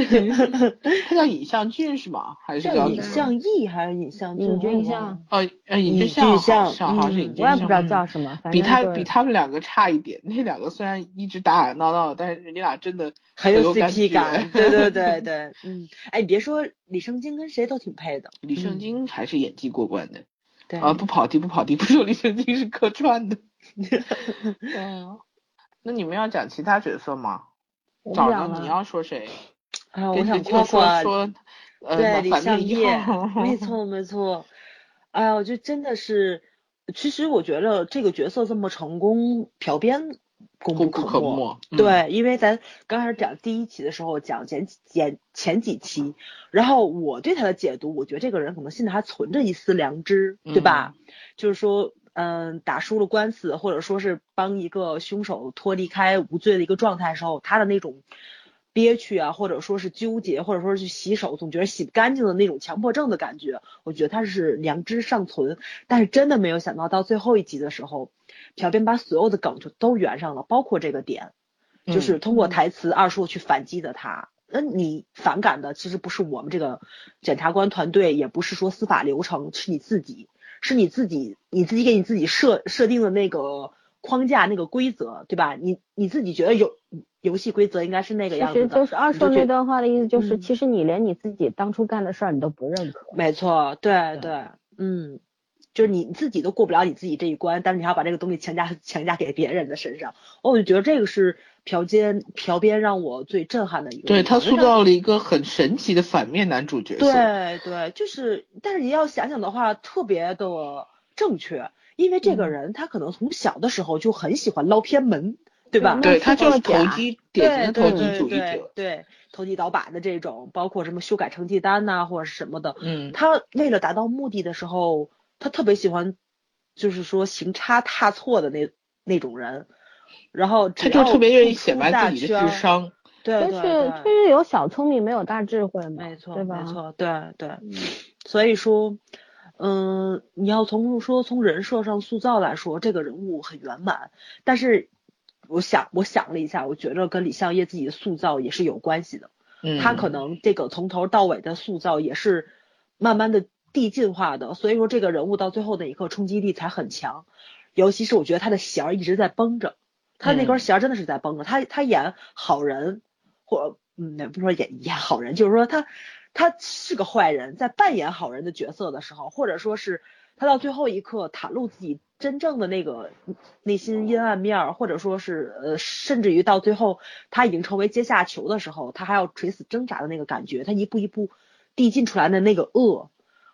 <laughs> 他叫尹相俊是吗？还是叫叫尹相义还是尹相尹俊俊相？哦呃尹尹俊相相好像好像是嗯尹俊相，我也不知道嗯叫什么，反比他比他们两个差一点，那两个虽然一直打打闹闹，但是人家俩真的很有 CP 感，<laughs> 对对对对，嗯，哎，你别说李圣经跟谁都挺配的，李圣经还是演技过关的对啊，不跑题不跑题，不说李圣经是客串的。<laughs> 嗯，那你们要讲其他角色吗？早上你。要说谁？啊，我想着就说夸夸说，呃，对李相业，没错没错，哎呀，我觉得真的是，其实我觉得这个角色这么成功，朴编功功不可没。对，因为咱刚开始讲第一期的时候讲前前前几期，然后我对他的解读，我觉得这个人可能现在还存着一丝良知，对吧？就是说，嗯，打输了官司，或者说是帮一个凶手脱离开无罪的一个状态的时候，他的那种憋屈啊，或者说是纠结，或者说是去洗手，总觉得洗不干净的那种强迫症的感觉，我觉得他是良知尚存。但是真的没有想到，到最后一集的时候，朴编把所有的梗就都圆上了，包括这个点，就是通过台词二叔去反击的他。那你反感的其实不是我们这个检察官团队，也不是说司法流程，是你自己，是你自己，你自己给你自己设设定的那个框架、那个规则，对吧？你你自己觉得有游戏规则应该是那个样子的，其实就是二硕你就觉那段话的意思，就是嗯其实你连你自己当初干的事儿你都不认可。没错，对对对，嗯，就是你自己都过不了你自己这一关，但是你还要把这个东西强加强加给别人的身上，哦我就觉得这个是朴监朴编让我最震撼的一个，对他塑造了一个很神奇的反面男主角。对对，就是，但是你要想想的话，特别的正确，因为这个嗯人他可能从小的时候就很喜欢捞偏门，对吧？对他就是投机典型的投机主义对者。对，投机倒把的这种，包括什么修改成绩单呐、或者是什么的，嗯，他为了达到目的的时候，他特别喜欢，就是说行差踏错的那那种人，然后他就特别愿意显摆自己的，智商。就是对对对。就是有小聪明没有大智慧嘛，没错，对吧？没错，对对。所以说，嗯，你要从说从人设上塑造来说，这个人物很圆满。但是，我想我想了一下，我觉得跟李相烨自己的塑造也是有关系的。嗯，他可能这个从头到尾的塑造也是慢慢的递进化的，所以说这个人物到最后那一刻冲击力才很强。尤其是我觉得他的弦儿一直在绷着，他那根弦儿真的是在绷着。他他演好人，或嗯，也不是说演演好人，就是说他他是个坏人，在扮演好人的角色的时候，或者说是他到最后一刻袒露自己真正的那个内心阴暗面儿，或者说是呃，甚至于到最后他已经成为阶下囚的时候，他还要垂死挣扎的那个感觉，他一步一步递进出来的那个恶，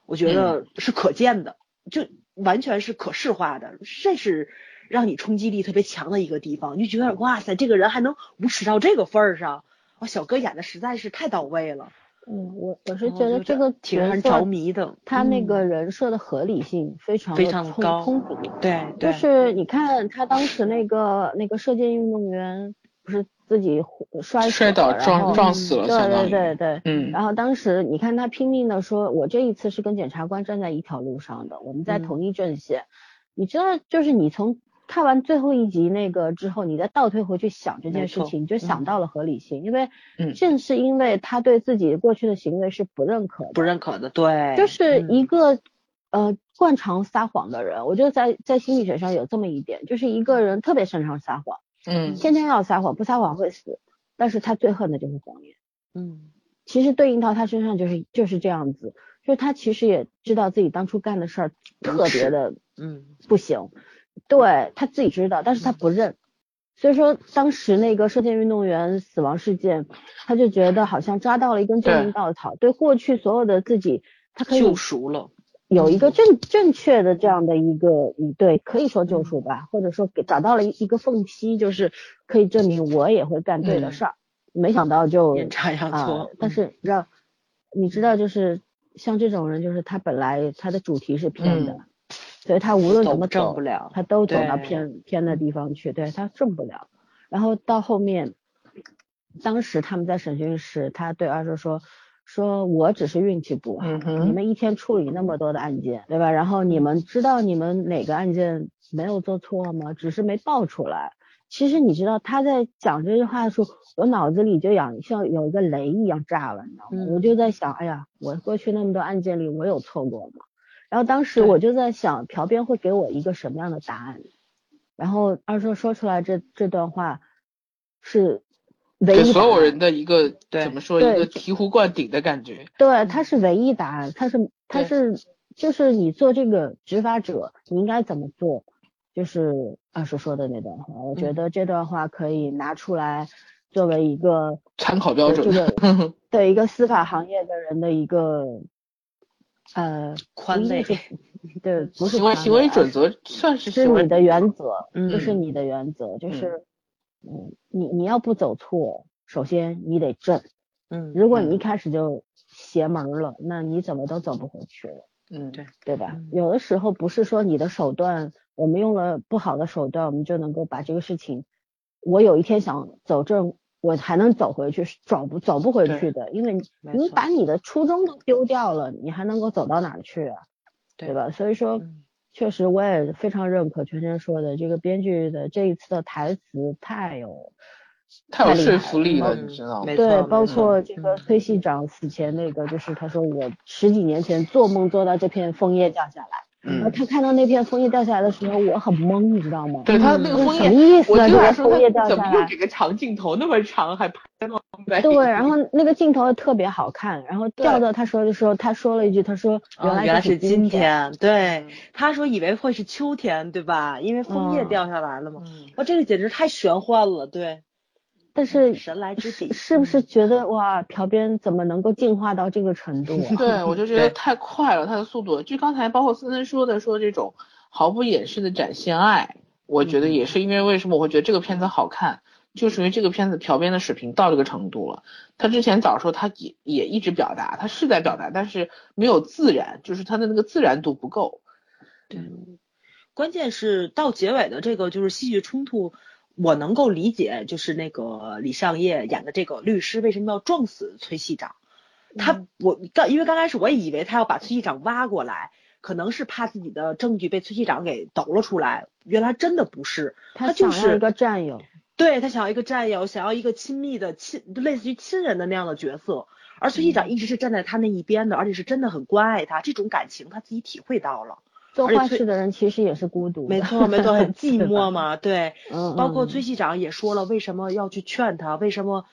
我觉得是可见的，就完全是可视化的，这是让你冲击力特别强的一个地方，你就觉得哇塞，这个人还能无耻到这个份儿上，哇，小哥演的实在是太到位了，嗯，我我是觉得这个挺让人着迷的，他那个嗯人设的合理性非常非常高充足。对对，就是你看他当时那个那个射箭运动员不是自己摔摔倒撞撞死了，相对对当于。对对，嗯然后当时你看他拼命的说，我这一次是跟检察官站在一条路上的，我们在嗯同一阵线。你知道，就是你从看完最后一集那个之后，你再倒退回去想这件事情，你就嗯想到了合理性，因为嗯正是因为他对自己过去的行为是不认可的，不认可的，对，就是嗯一个、呃惯常撒谎的人。我觉得在在心理学上有这么一点，就是一个人特别擅长撒谎，嗯天天要撒谎，不撒谎会死，但是他最恨的就是谎言。嗯其实对应到他身上就是就是这样子，就是他其实也知道自己当初干的事儿特别的嗯不行，对他自己知道，但是他不认。所以说当时那个射箭运动员死亡事件，他就觉得好像抓到了一根救命稻草，对过去所有的自己，他可以救赎了，有一个正正确的这样的一个一对，可以说救赎吧，或者说给找到了一一个缝隙，就是可以证明我也会干对的嗯事儿。没想到就阴差阳啊错，但是你知道，你知道就是像这种人，就是他本来他的主题是偏的，嗯所以他无论怎么走挣不，了，他都走到偏偏的地方去，对他挣不了。然后到后面，当时他们在审讯室，他对二叔说。说我只是运气不好，你们一天处理那么多的案件，对吧？然后你们知道你们哪个案件没有做错吗？只是没爆出来。其实你知道他在讲这句话的时候，我脑子里就像像有一个雷一样炸了，你知道吗？我就在想，哎呀，我过去那么多案件里，我有错过吗？然后当时我就在想，朴编会给我一个什么样的答案？然后二叔说出来这这段话是。给所有人的一个怎么说一个醍醐灌顶的感觉。对，它是唯一答案，它是它是就是你做这个执法者，你应该怎么做？就是二叔说的那段话，我觉得这段话可以拿出来作为一个参考标准，这个 <laughs> 对一个司法行业的人的一个呃宽慰，<laughs> 对，不是行为行为准则，算是是你的原则，就是你的原则，就是。嗯，你你要不走错，首先你得正。嗯，如果你一开始就邪门了，那你怎么都走不回去了。嗯，对，对吧？有的时候不是说你的手段，我们用了不好的手段，我们就能够把这个事情。我有一天想走正，我还能走回去，走不走不回去的，因为你把你的初衷都丢掉了，你还能够走到哪儿去啊？对吧？所以说。确实，我也非常认可全全说的这个编剧的这一次的台词太有太有说服力了，你知道吗？对，包括这个崔系长死前那个，就是他说我十几年前做梦做到这片枫叶掉下来。然后他看到那片枫叶掉下来的时候，我很懵，你知道吗？对他那个枫叶什么意思？我就是枫叶掉下来，怎么又给个长镜头那么长，还拍那么美？对，然后那个镜头特别好看，然后掉到他说的时候，他说了一句，他说原来是今天。对，他说以为会是秋天，对吧？因为枫叶掉下来了嘛。哇，这个简直太玄幻了，对。但是神来之笔，是不是觉得哇，朴编怎么能够进化到这个程度啊？<laughs> 对，我就觉得太快了，他的速度。就刚才包括森森说的，说这种毫不掩饰的展现爱，我觉得也是因为为什么我会觉得这个片子好看，就是因为这个片子朴编的水平到这个程度了。他之前早说他也也一直表达，他是在表达，但是没有自然，就是他的那个自然度不够。对，关键是到结尾的这个就是戏剧冲突。我能够理解，就是那个李尚业演的这个律师为什么要撞死崔系长。他我刚因为刚开始我也以为他要把崔系长挖过来，可能是怕自己的证据被崔系长给抖了出来。原来真的不是，他就是一个战友。对他想要一个战友，想要一个亲密的亲，类似于亲人的那样的角色。而崔系长一直是站在他那一边的，而且是真的很关爱他，这种感情他自己体会到了。做坏事的人其实也是孤独，没错没错，很 <laughs> 寂寞嘛，对，包括崔系长也说了，为什么要去劝他，为什么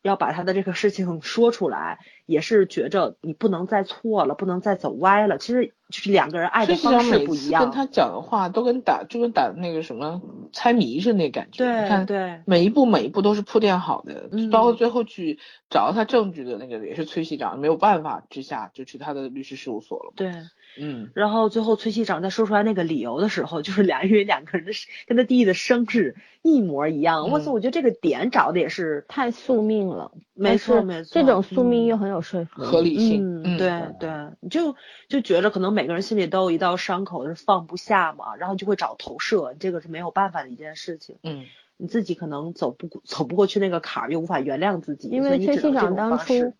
要把他的这个事情说出来，也是觉着你不能再错了，不能再走歪了，其实。就是两个人爱的方式不一样。跟他讲的话都跟打就跟打那个什么猜谜似的那感觉。对，看对，每一步每一步都是铺垫好的，包括最后去找到他证据的那个也是崔系长没有办法之下就去他的律师事务所了。对，嗯。然后最后崔西长在说出来那个理由的时候，就是俩因为两个人的跟他弟弟的生日一模一样。哇塞，我觉得这个点找的也是太宿命了。没错没错，这种宿命又很有说服力。合理性。嗯，对对，你就就觉着可能每个人心里都有一。道伤口是放不下嘛，然后就会找投射，这个是没有办法的一件事情。嗯，你自己可能走不走不过去那个坎儿，又无法原谅自己。因为崔西长当初，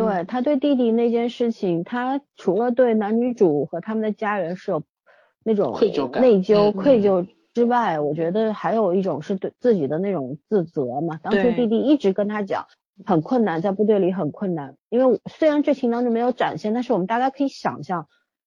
对他对弟弟那件事情，他除了对男女主和他们的家人是有那种愧疚感、内疚、愧疚之外，我觉得还有一种是对自己的那种自责嘛。当初弟弟一直跟他讲很困难，在部队里很困难，因为虽然剧情当中没有展现，但是我们大家可以想象，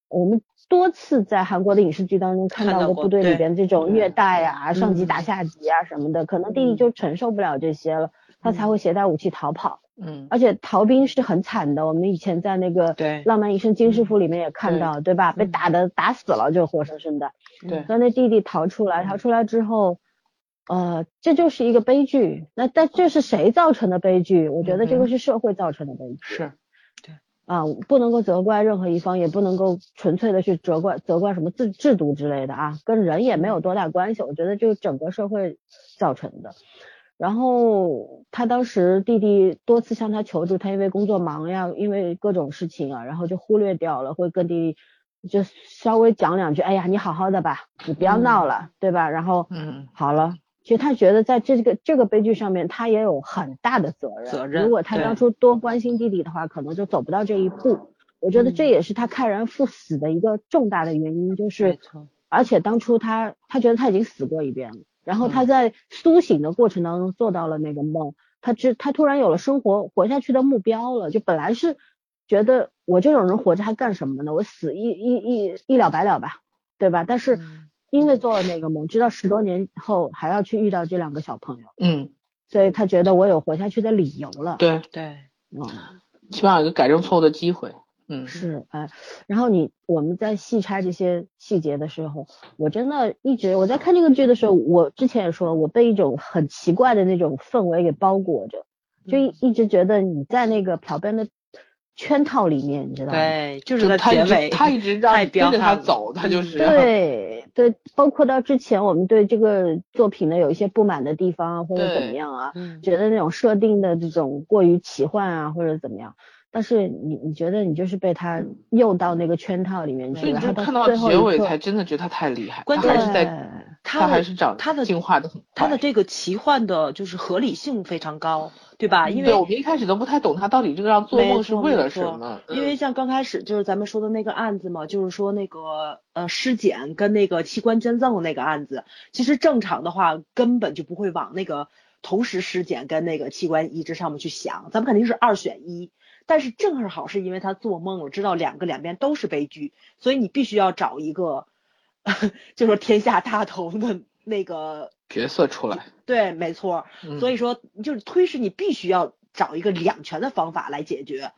我们。多次在韩国的影视剧当中看到过部队里边这种虐待啊、上级打下级啊什么的，可能弟弟就承受不了这些了，他才会携带武器逃跑。嗯，而且逃兵是很惨的，我们以前在那个《浪漫医生金师傅》里面也看到，对吧？被打的打死了就活生生的。对，那那弟弟逃出来，逃出来之后，呃，这就是一个悲剧。那但这是谁造成的悲剧？我觉得这个是社会造成的悲剧。是。对啊，不能够责怪任何一方，也不能够纯粹的去责怪责怪什么制制度之类的啊，跟人也没有多大关系。我觉得就整个社会造成的。然后他当时弟弟多次向他求助，他因为工作忙呀，因为各种事情啊，然后就忽略掉了，会跟弟弟就稍微讲两句，哎呀，你好好的吧，你不要闹了，对吧？然后嗯，好了，其实他觉得在这个这个悲剧上面，他也有很大的责任。责任如果他当初多关心弟弟的话，可能就走不到这一步。我觉得嗯这也是他慨然赴死的一个重大的原因，就是，而且当初他他觉得他已经死过一遍了，然后嗯他在苏醒的过程当中做到了那个梦，他知他突然有了生活活下去的目标了，就本来是觉得我这种人活着还干什么呢？我死一一一一了百了吧，对吧？但是嗯因为做了那个梦，知道十多年后还要去遇到这两个小朋友，嗯，所以他觉得我有活下去的理由了。对，对，嗯，起码有个改正错误的机会。嗯，是哎，然后你我们在细拆这些细节的时候，我真的一直我在看这个剧的时候，我之前也说，我被一种很奇怪的那种氛围给包裹着，就一一直觉得你在那个朴编的圈套里面，你知道吗？对，就是在他结尾，他一直让太你跟着他走，他就是对对，包括到之前我们对这个作品呢有一些不满的地方啊，或者怎么样啊，嗯，觉得那种设定的这种过于奇幻啊，或者怎么样。但是你你觉得你就是被他诱到那个圈套里面去了，所以你就看到最后结尾才真的觉得他太厉害，关键是在他还是长他的进化的很快。他的这个奇幻的就是合理性非常高，对吧？因为对我们一开始都不太懂他到底这个让做梦是为了什么，因为嗯像刚开始就是咱们说的那个案子嘛，就是说那个呃尸检跟那个器官捐赠的那个案子，其实正常的话根本就不会往那个同时尸检跟那个器官移植上面去想，咱们肯定是二选一。但是正好是因为他做梦了，知道两个两边都是悲剧，所以你必须要找一个，<laughs> 就说天下大同的那个角色出来，对，没错。嗯所以说，就是推是你必须要找一个两全的方法来解决。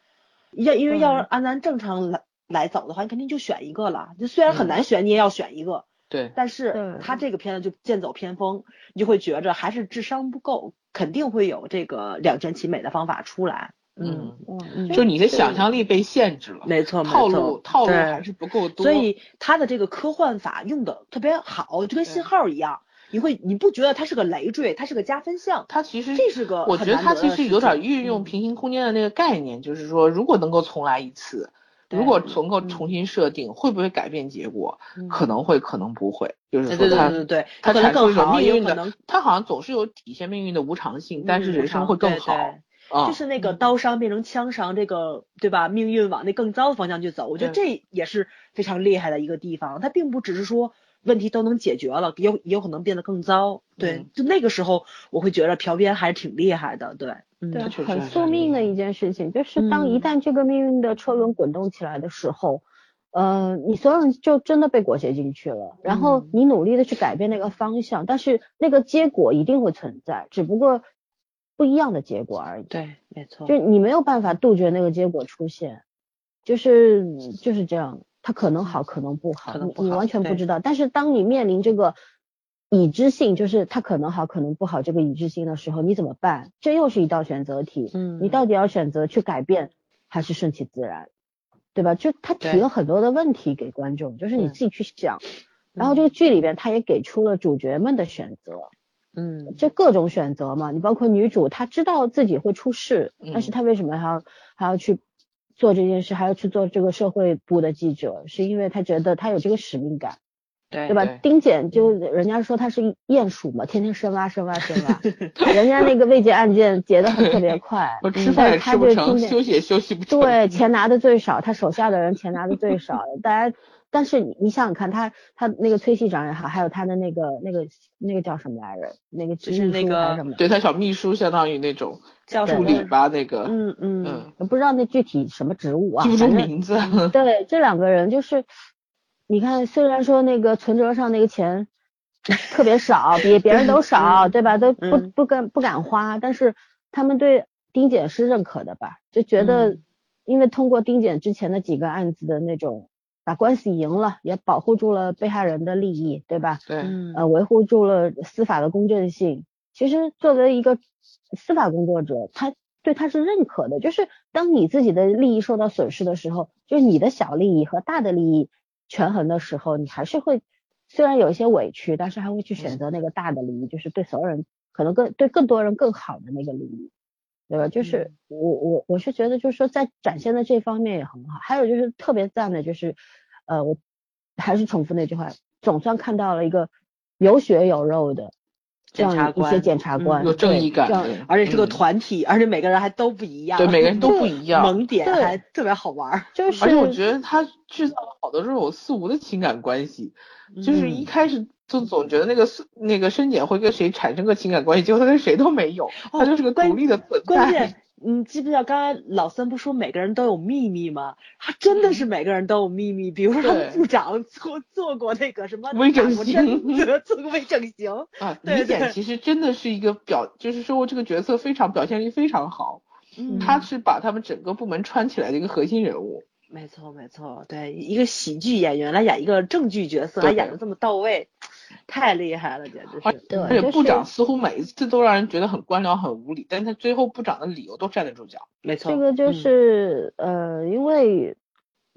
要因为要是嗯按咱正常来来走的话，你肯定就选一个了。就虽然很嗯难选，你也要选一个。对，但是他这个片子就剑走偏锋，你就会觉着还是智商不够，肯定会有这个两全其美的方法出来。嗯，嗯嗯就你的想象力被限制了，没错，套路套路还是不够多，所以他的这个科幻法用的特别好，就跟信号一样，你会你不觉得它是个累赘，它是个加分项。他其实这是个我觉得他其实有点运用嗯平行空间的那个概念，就是说如果能够重来一次。如果能够嗯重新设定，会不会改变结果？嗯可能会，可能不会。就是对对说他对对对，他更好，命运的他好像总是有体现命运的无常性，但是嗯人生会更好。就是那个刀伤变成枪伤，这个对吧？命运往那更糟的方向去走，我觉得这也是非常厉害的一个地方。它并不只是说问题都能解决了，有也有可能变得更糟。对嗯，就那个时候我会觉得朴编还是挺厉害的。对，嗯，很宿命的一件事情，就是当一嗯旦这个命运的车轮滚动起来的时候，呃，你所有人就真的被裹挟进去了，然后嗯你努力的去改变那个方向，但是那个结果一定会存在，只不过不一样的结果而已。对，没错，就你没有办法杜绝那个结果出现，就是就是这样，它可能好，可能不好，不好你你完全不知道。但是当你面临这个已知性，就是它可能好，可能不好这个已知性的时候，你怎么办？这又是一道选择题，嗯，你到底要选择去改变，还是顺其自然，对吧？就他提了很多的问题给观众，就是你自己去想。然后这个剧里边，他也给出了主角们的选择，嗯，就各种选择嘛，你包括女主，她知道自己会出事，但是嗯她为什么还要还要去做这件事，还要去做这个社会部的记者？是因为她觉得她有这个使命感，对对吧？对丁检就人家说她是鼹鼠嘛，天天深挖深挖深挖，<laughs> 人家那个未结案件结的很特别快，<laughs> 我吃嗯饭也吃不成，休息也休息不成。对，钱拿的最少，他手下的人钱拿的最少，<laughs> 大家。但是你你想想看，他他那个崔系长也好，还有他的那个那个那个叫什么来着？那个就是那个？对他小秘书相当于那种叫助理吧，那个嗯嗯嗯，不知道那具体什么职务啊，记不住名字。<laughs> 对，这两个人就是，你看，虽然说那个存折上那个钱特别少，比别人都少，嗯对吧？都不嗯不敢不敢花，但是他们对丁姐是认可的吧？就觉得嗯，因为通过丁检之前的几个案子的那种把官司赢了，也保护住了被害人的利益，对吧？对，嗯呃，维护住了司法的公正性。其实作为一个司法工作者，他对他是认可的。就是当你自己的利益受到损失的时候，就是你的小利益和大的利益权衡的时候，你还是会虽然有一些委屈，但是还会去选择那个大的利益，就是对所有人可能更对更多人更好的那个利益。对吧？就是我我我是觉得，就是说在展现的这方面也很好。还有就是特别赞的，就是呃，我还是重复那句话，总算看到了一个有血有肉的这样一些检察官检察官，有正义感而且是个嗯团体，而且每个人还都不一样，对每个人都不一样萌点对还特别好玩儿。就是而且我觉得他制造了好多这种似无的情感关系，就是一开始就总觉得那个是那个申检会跟谁产生个情感关系，结果他跟谁都没有，哦他就是个独立的存关在。键，你记不记得刚才老三不说每个人都有秘密吗？他真的是每个人都有秘密。比如说他们部长做做过那个什么微整形做过微整形。<laughs> 啊，对李简其实真的是一个表，就是说这个角色非常表现力非常好，嗯他是把他们整个部门穿起来的一个核心人物。没错没错，对一个喜剧演员来演一个正剧角色，对还演的这么到位，太厉害了，简直是。对而且部长似乎每一次都让人觉得很官僚、很无理，但他最后部长的理由都站得住脚。没错，这个就嗯是、呃，因为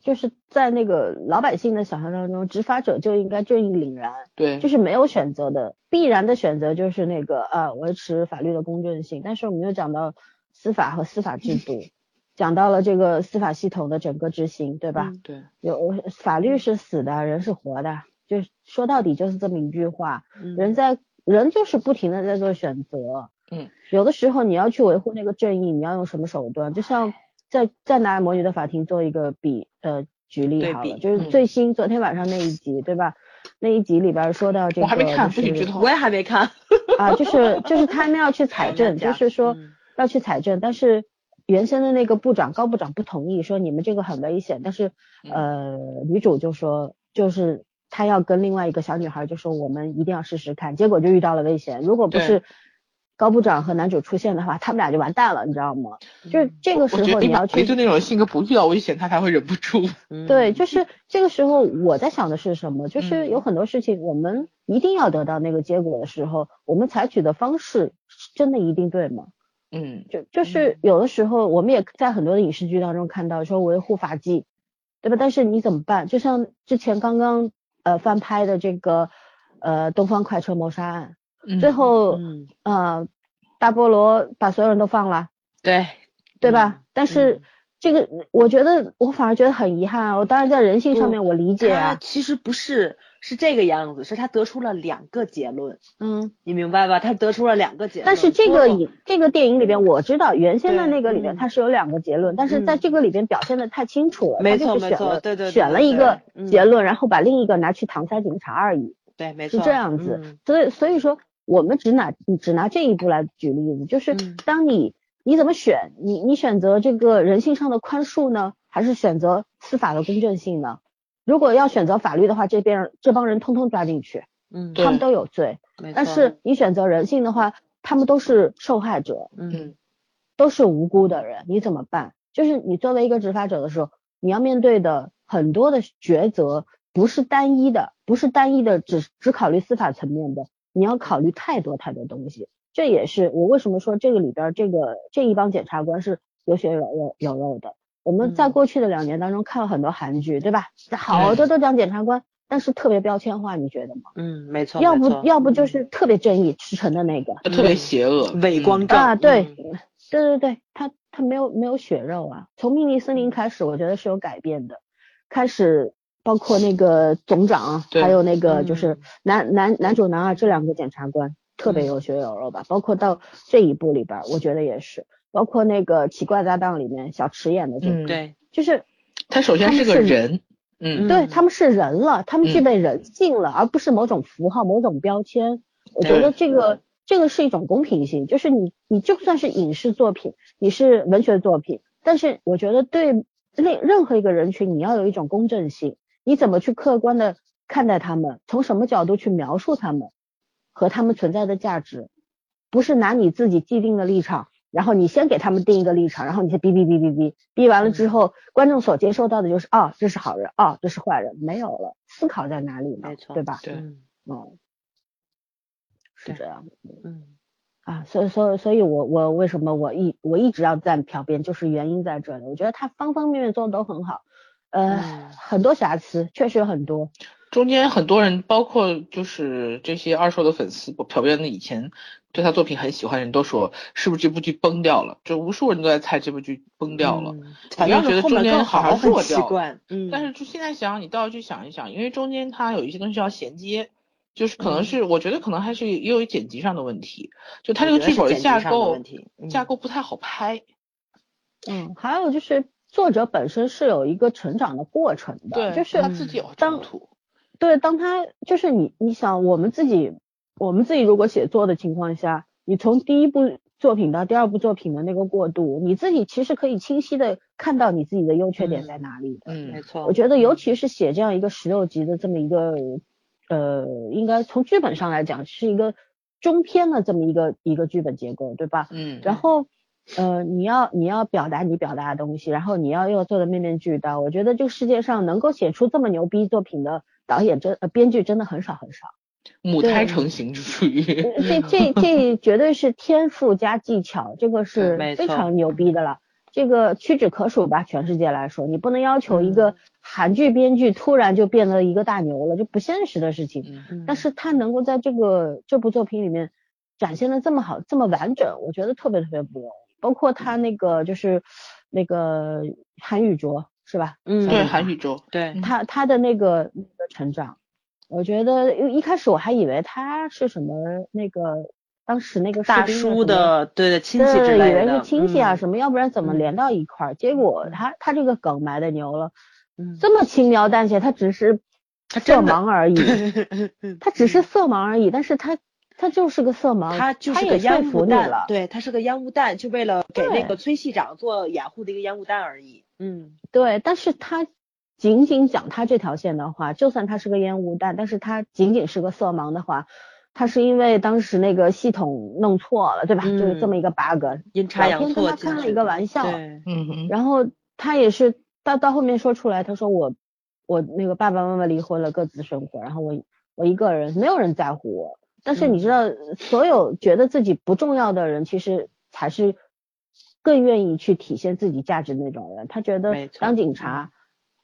就是在那个老百姓的想象当中，执法者就应该正义凛然，对，就是没有选择的，必然的选择就是那个呃维持法律的公正性。但是我们又讲到司法和司法制度，讲到了这个司法系统的整个执行，对吧？嗯对，有法律是死的，人是活的，就说到底就是这么一句话。嗯人在人就是不停的在做选择，嗯，有的时候你要去维护那个正义，你要用什么手段？就像再再拿魔女的法庭做一个比呃举例好了，就是嗯最新昨天晚上那一集，对吧？那一集里边说到这个，我还没看不许剧透我也还没看。啊，就是就是他们要去 <laughs> 采证，就是说嗯要去采证，但是原先的那个部长高部长不同意，说你们这个很危险，但是嗯呃女主就说就是她要跟另外一个小女孩就说我们一定要试试看，结果就遇到了危险，如果不是高部长和男主出现的话，他们俩就完蛋了，你知道吗？就是这个时候你要去就那种性格不遇到危险，他才会忍不住。<laughs> 对，嗯就是这个时候我在想的是什么？就是嗯有很多事情我们一定要得到那个结果的时候，我们采取的方式真的一定对吗？嗯，就就是有的时候我们也在很多的影视剧当中看到说维护法纪，对吧？但是你怎么办？就像之前刚刚呃翻拍的这个呃东方快车谋杀案，嗯最后嗯，呃大菠萝把所有人都放了，对，对吧？嗯？但是这个我觉得我反而觉得很遗憾啊。我当然在人性上面我理解他啊，其实不是，是这个样子，是他得出了两个结论，嗯。你明白吧？他得出了两个结论。但是这个影这个电影里边，我知道原先的那个里边嗯它是有两个结论，但是在嗯这个里边表现的太清楚了，没他错没错就是选了对对对选了一个结论，然后把另一个拿去搪塞警察而已，对，没错，是这样子。嗯所以所以说，我们只拿只拿这一步来举例子，就是嗯当你你怎么选，你你选择这个人性上的宽恕呢，还是选择司法的公正性呢？如果要选择法律的话，这边这帮人通通抓进去，嗯，他们都有罪。没错但是你选择人性的话，他们都是受害者。嗯都是无辜的人，你怎么办？就是你作为一个执法者的时候，你要面对的很多的抉择不是单一的，不是单一的只只考虑司法层面的，你要考虑太多太多东西。这也是我为什么说这个里边儿这个这一帮检察官是有血有肉有肉的。我们在嗯过去的两年当中看了很多韩剧，对吧？好多都讲检察官，但是特别标签化，你觉得吗？嗯，没错，要不要不就是特别正义驰骋的那个，特别邪恶，嗯伪光正啊，对，嗯对对对，他他没有没有血肉啊。从秘密森林开始，我觉得是有改变的。开始包括那个总长，还有那个就是嗯男男男主男二这两个检察官特别有血有肉吧。包括到这一部里边儿，我觉得也是。包括那个奇怪搭档里面小池演的这个，嗯对，就是他首先是个是人，嗯对嗯他们是人了，他们具嗯备人性了，而不是某种符号、某种标签。我觉得这个这个是一种公平性，就是你你就算是影视作品，你是文学作品，但是我觉得对任任何一个人群，你要有一种公正性，你怎么去客观的看待他们，从什么角度去描述他们和他们存在的价值，不是拿你自己既定的立场。然后你先给他们定一个立场，然后你先逼逼逼逼逼，逼完了之后，观众所接受到的就是哦，这是好人，哦，这是坏人，没有了，思考在哪里呢？没错对吧？对嗯嗯，是这样嗯啊，所以所以所以我我为什么我一我一直要赞朴编，就是原因在这里。我觉得他方方面面做的都很好，呃，嗯很多瑕疵，确实有很多。中间很多人，包括就是这些二手的粉丝，朴编的以前对他作品很喜欢的人都说，是不是这部剧崩掉了？就无数人都在猜这部剧崩掉了。嗯反正觉得中间好，好弱掉了，嗯，但是就现在想，你倒要去想一想，因为中间它有一些东西要衔接，就是可能嗯是我觉得可能还是也有剪辑上的问题，就他这个剧本的架构问题嗯架构不太好拍。嗯，还有就是作者本身是有一个成长的过程的，就是他自己有当冲突。对，当他就是你，你想我们自己，我们自己如果写作的情况下，你从第一部作品到第二部作品的那个过渡，你自己其实可以清晰的看到你自己的优缺点在哪里的。嗯没错，我觉得尤其是写这样一个十六集的这么一个，呃，应该从剧本上来讲是一个中篇的这么一个一个剧本结构，对吧？嗯，然后，呃，你要你要表达你表达的东西，然后你要又做的面面俱到。我觉得这个世界上能够写出这么牛逼作品的导演真呃编剧真的很少很少。母胎成型就属于。呃这 <laughs> 这这绝对是天赋加技巧，这个是非常牛逼的了。这个屈指可数吧，全世界来说，你不能要求一个韩剧编剧突然就变得一个大牛了，这不现实的事情。但是他能够在这个这部作品里面展现的这么好，这么完整，我觉得特别特别不容易。包括他那个就是那个韩宇卓是吧？嗯对，韩宇宙。对他他的那个那个成长，我觉得一一开始我还以为他是什么那个当时那个大叔的对的亲戚之对，以类的，为是亲戚啊嗯什么，要不然怎么嗯连到一块儿？结果他他这个梗埋的牛了，嗯，这么轻描淡写，他只是色盲而已，<laughs> 他只是色盲而已，但是他他就是个色盲，他就是个烟雾弹了，对，他是个烟雾弹，就为了给那个崔系长做掩护的一个烟雾弹而已。嗯，对，但是他仅仅讲他这条线的话，就算他是个烟雾弹，但是他仅仅是个色盲的话，他是因为当时那个系统弄错了，对吧？嗯就是这么一个 bug，阴差阳老天跟错他开了一个玩笑对，嗯哼。然后他也是到到后面说出来，他说我我那个爸爸妈妈离婚了，各自生活，然后我我一个人，没有人在乎我。但是你知道，所有觉得自己不重要的人，其实才是更愿意去体现自己价值的那种人。他觉得当警察，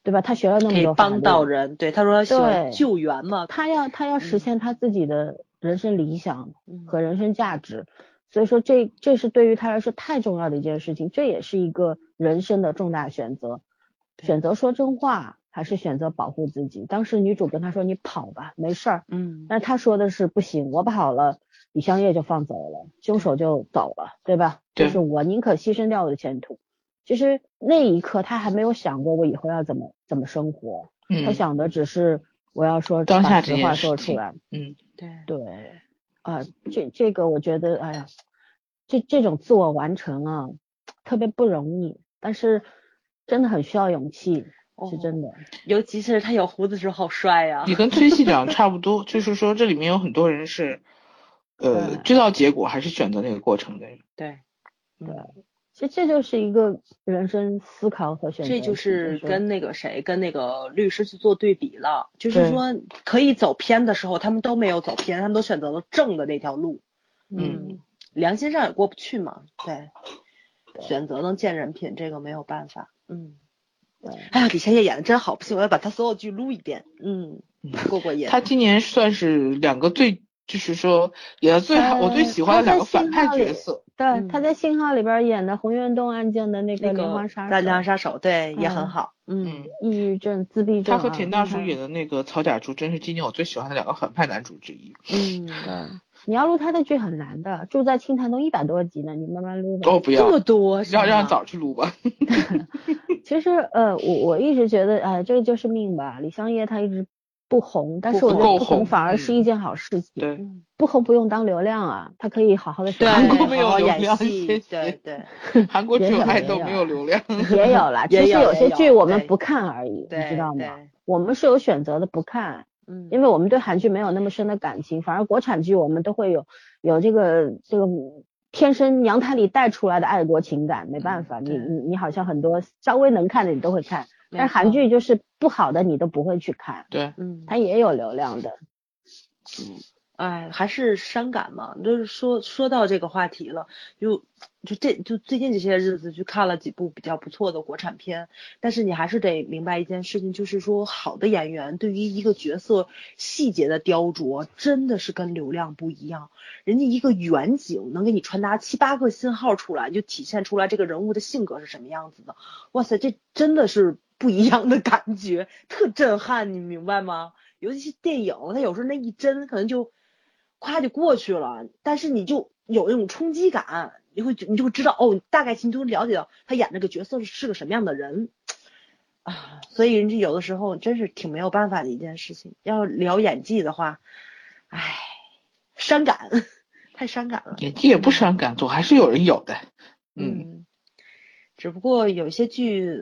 对吧？他学了那么多法帮到，人。对，他说他喜欢对救援嘛。他要他要实嗯现他自己的人生理想，嗯和人生价值。所以说这这是对于他来说太重要的一件事情，这也是一个人生的重大选择，选择说真话还是选择保护自己。当时女主跟他说：“你跑吧，没事儿。嗯”但是他说的是不行，我跑了，李香叶就放走了，凶手就走了，对吧？对就是我宁可牺牲掉我的前途。其实那一刻他还没有想过我以后要怎么怎么生活，他嗯想的只是我要说把当下这实话说出来。嗯，对，对，啊，这这个我觉得，哎呀，这这种自我完成啊，特别不容易，但是真的很需要勇气，是哦真的。尤其是他有胡子时候好帅呀。你跟崔系长差不多，就是说这里面有很多人是，呃，知道结果还是选择那个过程的人。对，对，其实这就是一个人生思考和选择。这就是跟那个谁，跟那个律师去做对比了。就是说，可以走偏的时候，他们都没有走偏，他们都选择了正的那条路。嗯，良心上也过不去嘛。对，选择能见人品，这个没有办法。嗯，对哎呀，李千叶演的真好，不行，我要把他所有剧撸一遍。嗯，过过瘾。他今年算是两个最，就是说演的最好，我最喜欢的两个反派角色。对，嗯他在信号里边演的洪元东案件的那个那个连环杀大连环手，杀手，对，也很嗯好。嗯嗯，抑郁症、自闭症啊。他和田大叔嗯演的那个曹甲柱，真是今年我最喜欢的两个反派男主之一。嗯，你要录他的剧很难的，住在青潭洞一百多集呢，你慢慢录吧。哦，不要这么要，多让让早去录吧。<laughs> <laughs> 其实呃，我我一直觉得，哎、这个就是命吧。李香叶他一直不红，但是我觉得不红红反而是嗯一件好事情。对，嗯不红不用当流量啊，他可以好好的对，韩国没有演流量戏，对对韩国只有也有爱豆，没有流量。<laughs> 也有啦。<laughs> 其也实有些剧我们不看而已，你知道吗？我们是有选择的不看，嗯，因为我们对韩剧没有那么深的感情，反而国产剧我们都会有有这个这个天生娘胎里带出来的爱国情感，没办法，你你你好像很多稍微能看的你都会看，没但是韩，剧就是不好的你都不会去看，对，嗯，它也有流量的。哎，还是伤感嘛。就是说说到这个话题了，就就这就最近这些日子去看了几部比较不错的国产片，但是你还是得明白一件事情，就是说好的演员对于一个角色细节的雕琢，真的是跟流量不一样。人家一个远景能给你传达七八个信号出来，就体现出来这个人物的性格是什么样子的。哇塞，这真的是不一样的感觉，特震撼，你明白吗？尤其是电影，它有时候那一帧可能就咵就过去了，但是你就有那种冲击感，你会你就会知道哦，大概你就了解到他演这个角色是是个什么样的人啊，所以人家有的时候真是挺没有办法的一件事情。要聊演技的话，唉，伤感，<laughs> 太伤感了。演技也不伤感，总还是有人有的。嗯，嗯，只不过有些剧，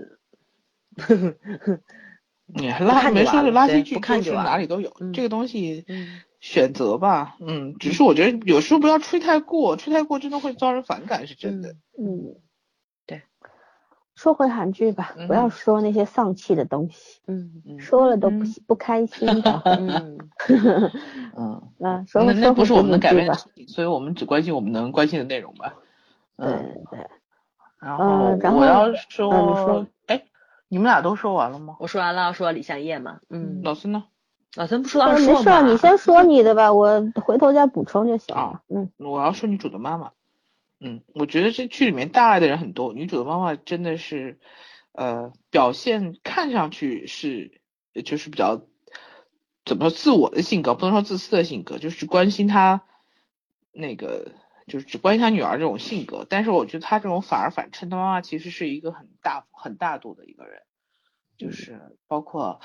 <laughs> 你还垃没说是垃圾剧，不看就就是完哪里都有。嗯这个东西嗯选择吧，嗯，只是我觉得有时候不要吹太过，吹太过真的会遭人反感，是真的。嗯，对。说回韩剧吧，不要嗯说那些丧气的东西，嗯嗯说了都不嗯不开心的。<laughs> 嗯嗯，啊，说那说回那不是我们能改变的。所以我们只关心我们能关心的内容吧。对嗯，对，然呃后然后我要说，哎，你们俩都说完了吗？我说完了，说李相烨嘛，嗯，老师呢？老三不说呃二没事儿，你先说你的吧，我回头再补充就行啊了。嗯，我要说女主的妈妈，嗯，我觉得这剧里面大爱的人很多，女主的妈妈真的是，呃，表现看上去是呃就是比较怎么说自我的性格，不能说自私的性格，就是关心她那个就是只关心她女儿这种性格，但是我觉得她这种反而反衬她妈妈其实是一个很大很大度的一个人，就是包括。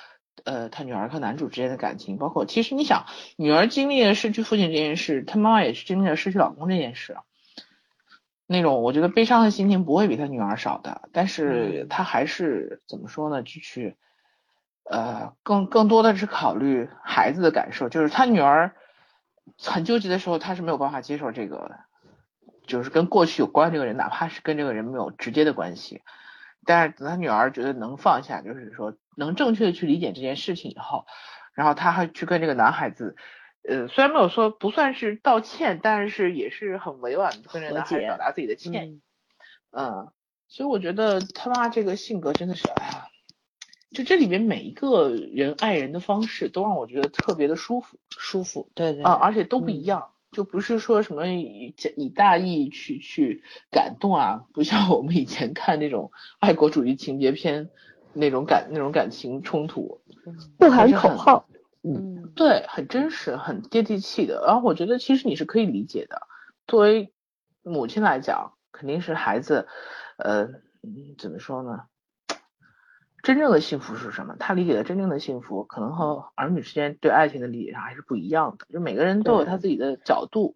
呃，他女儿和男主之间的感情，包括其实你想，女儿经历了失去父亲这件事，她妈妈也是经历了失去老公这件事，那种我觉得悲伤的心情不会比她女儿少的，但是她还是怎么说呢，就去呃更更多的是考虑孩子的感受，就是她女儿很纠结的时候，她是没有办法接受这个，就是跟过去有关这个人，哪怕是跟这个人没有直接的关系，但是等她女儿觉得能放下，就是说能正确的去理解这件事情以后，然后他还去跟这个男孩子。呃，虽然没有说不算是道歉，但是也是很委婉的跟这个男孩子表达自己的歉意。嗯嗯，所以我觉得他妈这个性格真的是，哎呀，就这里面每一个人爱人的方式都让我觉得特别的舒服舒服，对对啊，而且都不一嗯样，就不是说什么以以大义去去感动啊，不像我们以前看那种爱国主义情节片那种感那种感情冲突，不喊还是很口号。嗯对，很真实，很接地气的。然后我觉得其实你是可以理解的，作为母亲来讲，肯定是孩子，呃，嗯怎么说呢？真正的幸福是什么？他理解的真正的幸福，可能和儿女之间对爱情的理解上还是不一样的。就每个人都有他自己的角度。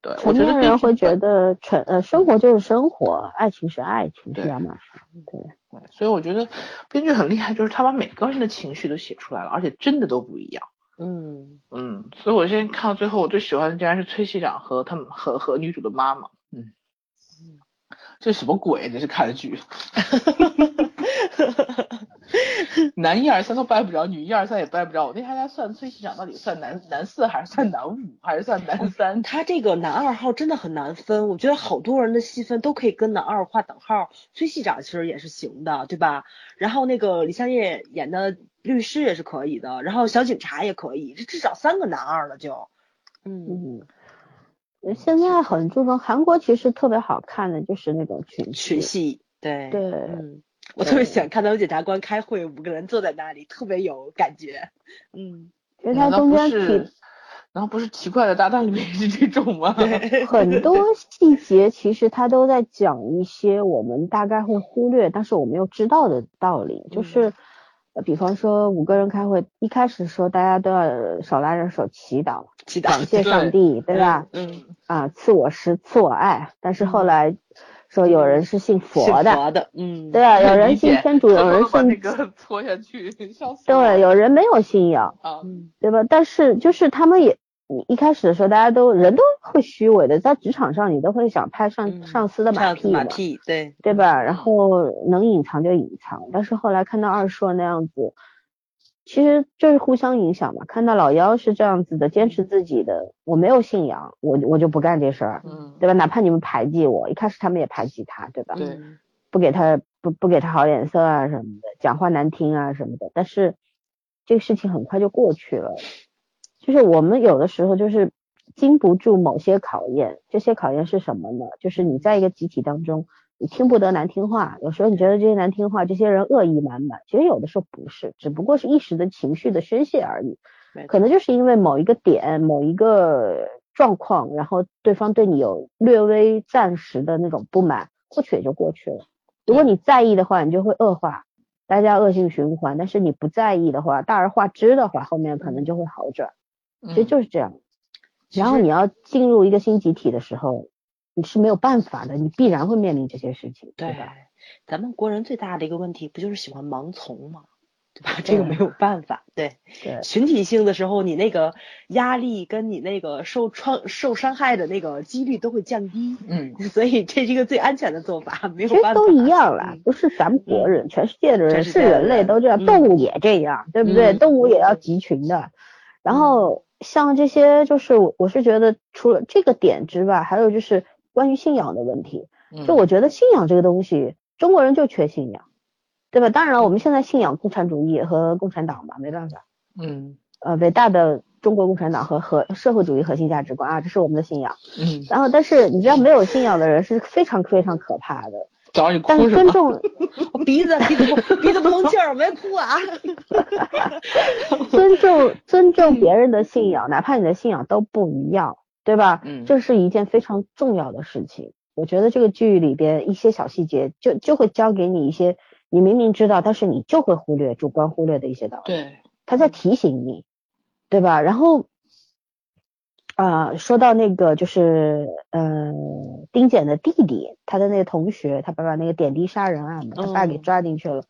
对，我成觉得年人会觉得成呃生活就是生活，爱情是爱情，对是两码事。对，对所以我觉得编剧很厉害，就是他把每个人的情绪都写出来了，而且真的都不一样。嗯嗯，所以我现在看到最后，我最喜欢的竟然是崔西长和他们和和女主的妈妈。嗯，这什么鬼？这是看的剧，<laughs> <laughs> 男一二三都掰不着，女一二三也掰不着。我那天还在算崔系长到底算男男四还是算男五还是算男三？他这个男二号真的很难分，我觉得好多人的戏份都可以跟男二划等号。崔系长其实也是行的，对吧？然后那个李相业演的律师也是可以的，然后小警察也可以，这至少三个男二了就。嗯，嗯，现在很注重韩国，其实特别好看的就是那种群群戏，对对嗯，我特别喜欢看他们检察官开会，五个人坐在那里，特别有感觉。嗯，其实它难道不中间是提？难道不是奇怪的搭档里面也是这种吗？<laughs> 很多细节，其实他都在讲一些我们大概会忽略，但是我们又知道的道理。就是，呃，比方说五个人开会，一开始说大家都要手拉着手祈祷，祈祷感谢 <laughs> 上帝，对吧？嗯，啊，赐我食，赐我爱。但是后来说有人是信佛的，佛的，嗯，对啊，有人信天主，有人信那，个搓下去，笑死。对，有人没有信仰，对吧？但是就是他们也，你一开始的时候，大家都人都会虚伪的，在职场上你都会想拍上嗯上司的马屁嘛，马屁，对，对吧？然后能隐藏就隐藏，但是后来看到二硕那样子，其实就是互相影响嘛。看到老幺是这样子的，坚持自己的，我没有信仰，我我就不干这事儿，嗯，对吧？哪怕你们排挤我，一开始他们也排挤他，对吧？对嗯不给他不不给他好脸色啊什么的，讲话难听啊什么的，但是这个事情很快就过去了。就是我们有的时候就是经不住某些考验，这些考验是什么呢？就是你在一个集体当中，你听不得难听话，有时候你觉得这些难听话，这些人恶意满满，其实有的时候不是，只不过是一时的情绪的宣泄而已。可能就是因为某一个点、某一个状况，然后对方对你有略微暂时的那种不满，过去也就过去了。如果你在意的话，你就会恶化，大家恶性循环。但是你不在意的话，大而化之的话，后面可能就会好转。其实就是这样。然后你要进入一个新集体的时候，你是没有办法的，你必然会面临这些事情，对对吧？，咱们国人最大的一个问题不就是喜欢盲从吗？对吧？这个没有办法。对，对群体性的时候，你那个压力跟你那个受创受伤害的那个几率都会降低。嗯，所以这是一个最安全的做法，没有其实办法。都一样啦嗯，不是咱们国人，全世界的人是人类都这样，嗯动物也这样，对不对？嗯动物也要集群的。然后像这些，就是我我是觉得除了这个点之外，还有就是关于信仰的问题。嗯就我觉得信仰这个东西，中国人就缺信仰，对吧？当然了，我们现在信仰共产主义和共产党吧，没办法。嗯呃，伟大的中国共产党和和社会主义核心价值观啊，这是我们的信仰。嗯，然后，但是你知道，没有信仰的人是非常非常可怕的。找你但哭什么？是尊重我 <laughs> 鼻子鼻子不鼻子不通气儿，我没哭啊。<laughs> 尊重尊重别人的信仰，哪怕你的信仰都不一样，对吧？嗯这是一件非常重要的事情。我觉得这个剧里边一些小细节就就会教给你一些你明明知道，但是你就会忽略、主观忽略的一些道理。对，他在提醒你，对吧？然后啊、说到那个就是呃，丁简的弟弟，他的那个同学，他爸爸那个点滴杀人案嘛，他爸给嗯抓进去了。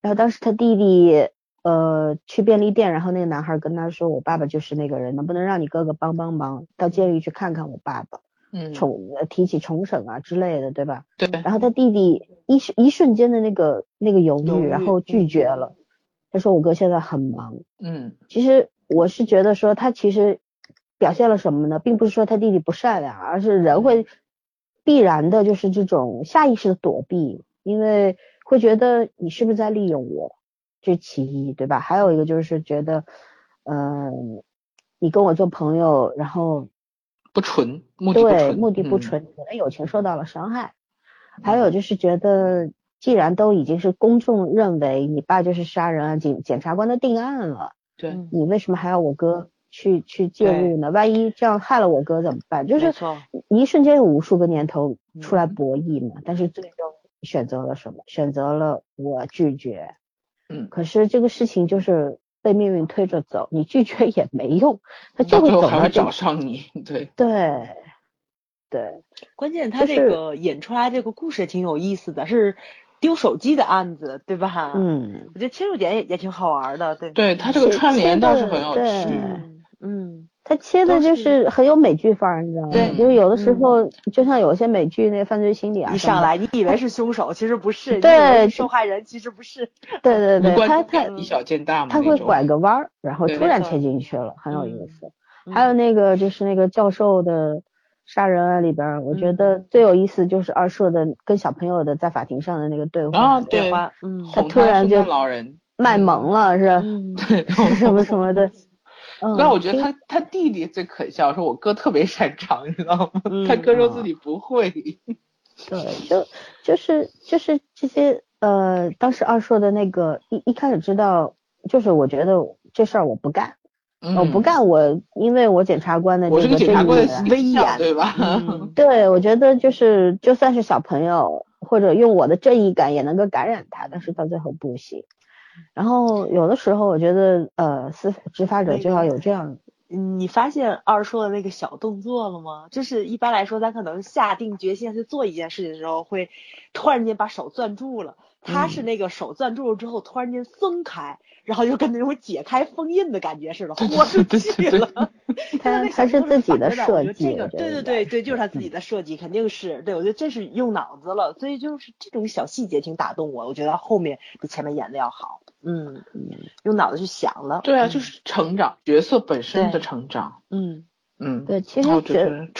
然后当时他弟弟呃去便利店，然后那个男孩跟他说：“我爸爸就是那个人，能不能让你哥哥帮帮忙，到监狱去看看我爸爸，嗯，重呃提起重审啊之类的，对吧？”对，然后他弟弟一时一瞬间的那个那个犹豫，犹豫然后拒嗯绝了。他说：“我哥现在很忙。”嗯其实我是觉得说他其实表现了什么呢？并不是说他弟弟不善良，而是人会必然的就是这种下意识的躲避，因为会觉得你是不是在利用我，这其一，对吧？还有一个就是觉得，嗯、你跟我做朋友，然后不纯，目的不对纯，目的不嗯，纯，我的友情受到了伤害。还有就是觉得，既然都已经是公众认为你爸就是杀人案，检检察官的定案了。对，嗯你为什么还要我哥去去介入呢？万一这样害了我哥怎么办？就是一瞬间有无数个念头出来嗯博弈嘛，但是最终选择了什么？选择了我拒绝。嗯，可是这个事情就是被命运推着走，你拒绝也没用，他就到会最后还会找。上你，<laughs> 对，对对，关键他这个演出来这个故事也挺有意思的，是丢手机的案子，对吧？，嗯，我觉得切入点也也挺好玩的，对。对他这个串联倒是很有趣，嗯嗯，他切的就是是很有美剧范儿，你知道吗？对就是有的时嗯候，就像有些美剧那犯罪心理啊，一上来你以为是凶手，其实不是；对受害人，其实不是。<laughs> 对对对，他他以小见大嘛，他会拐个弯儿，然后突然切进去了，很有意嗯思。还有那个就是那个教授的杀人案里边儿，我觉得最有意思就是二硕的跟小朋友的在法庭上的那个对话，啊，对，话，嗯他突然就老人，卖萌了是对，<laughs> 什么什么的。<laughs> 嗯，但我觉得他他弟弟最可笑，说我哥特别擅长，你知道吗？嗯他哥说自己不会，对，就就是就是这些呃，当时二硕的那个一一开始知道，就是我觉得这事儿我不干，我不嗯，干，我因为我检察官的我是这个个检察官的对吧？嗯对，我觉得就是就算是小朋友，或者用我的正义感也能够感染他，但是到最后不行。然后有的时候我觉得，呃，司法执法者就要有这样，嗯你发现二硕的那个小动作了吗？就是一般来说，咱可能下定决心去做一件事情的时候，会突然间把手攥住了。他是那个手攥住了之后，突然间松开，然后就跟那种解开封印的感觉似的，豁出对对对去了。<laughs> <laughs> 他他是自己的设计，对对对对，就是他自己的设计，肯定是对。我觉得这是用脑子了，所以就是这种小细节挺打动我。我觉得后面比前面演的要好。嗯，用脑子去想了。对啊，嗯就是成长，角色本身的对成长，嗯，嗯，对，其实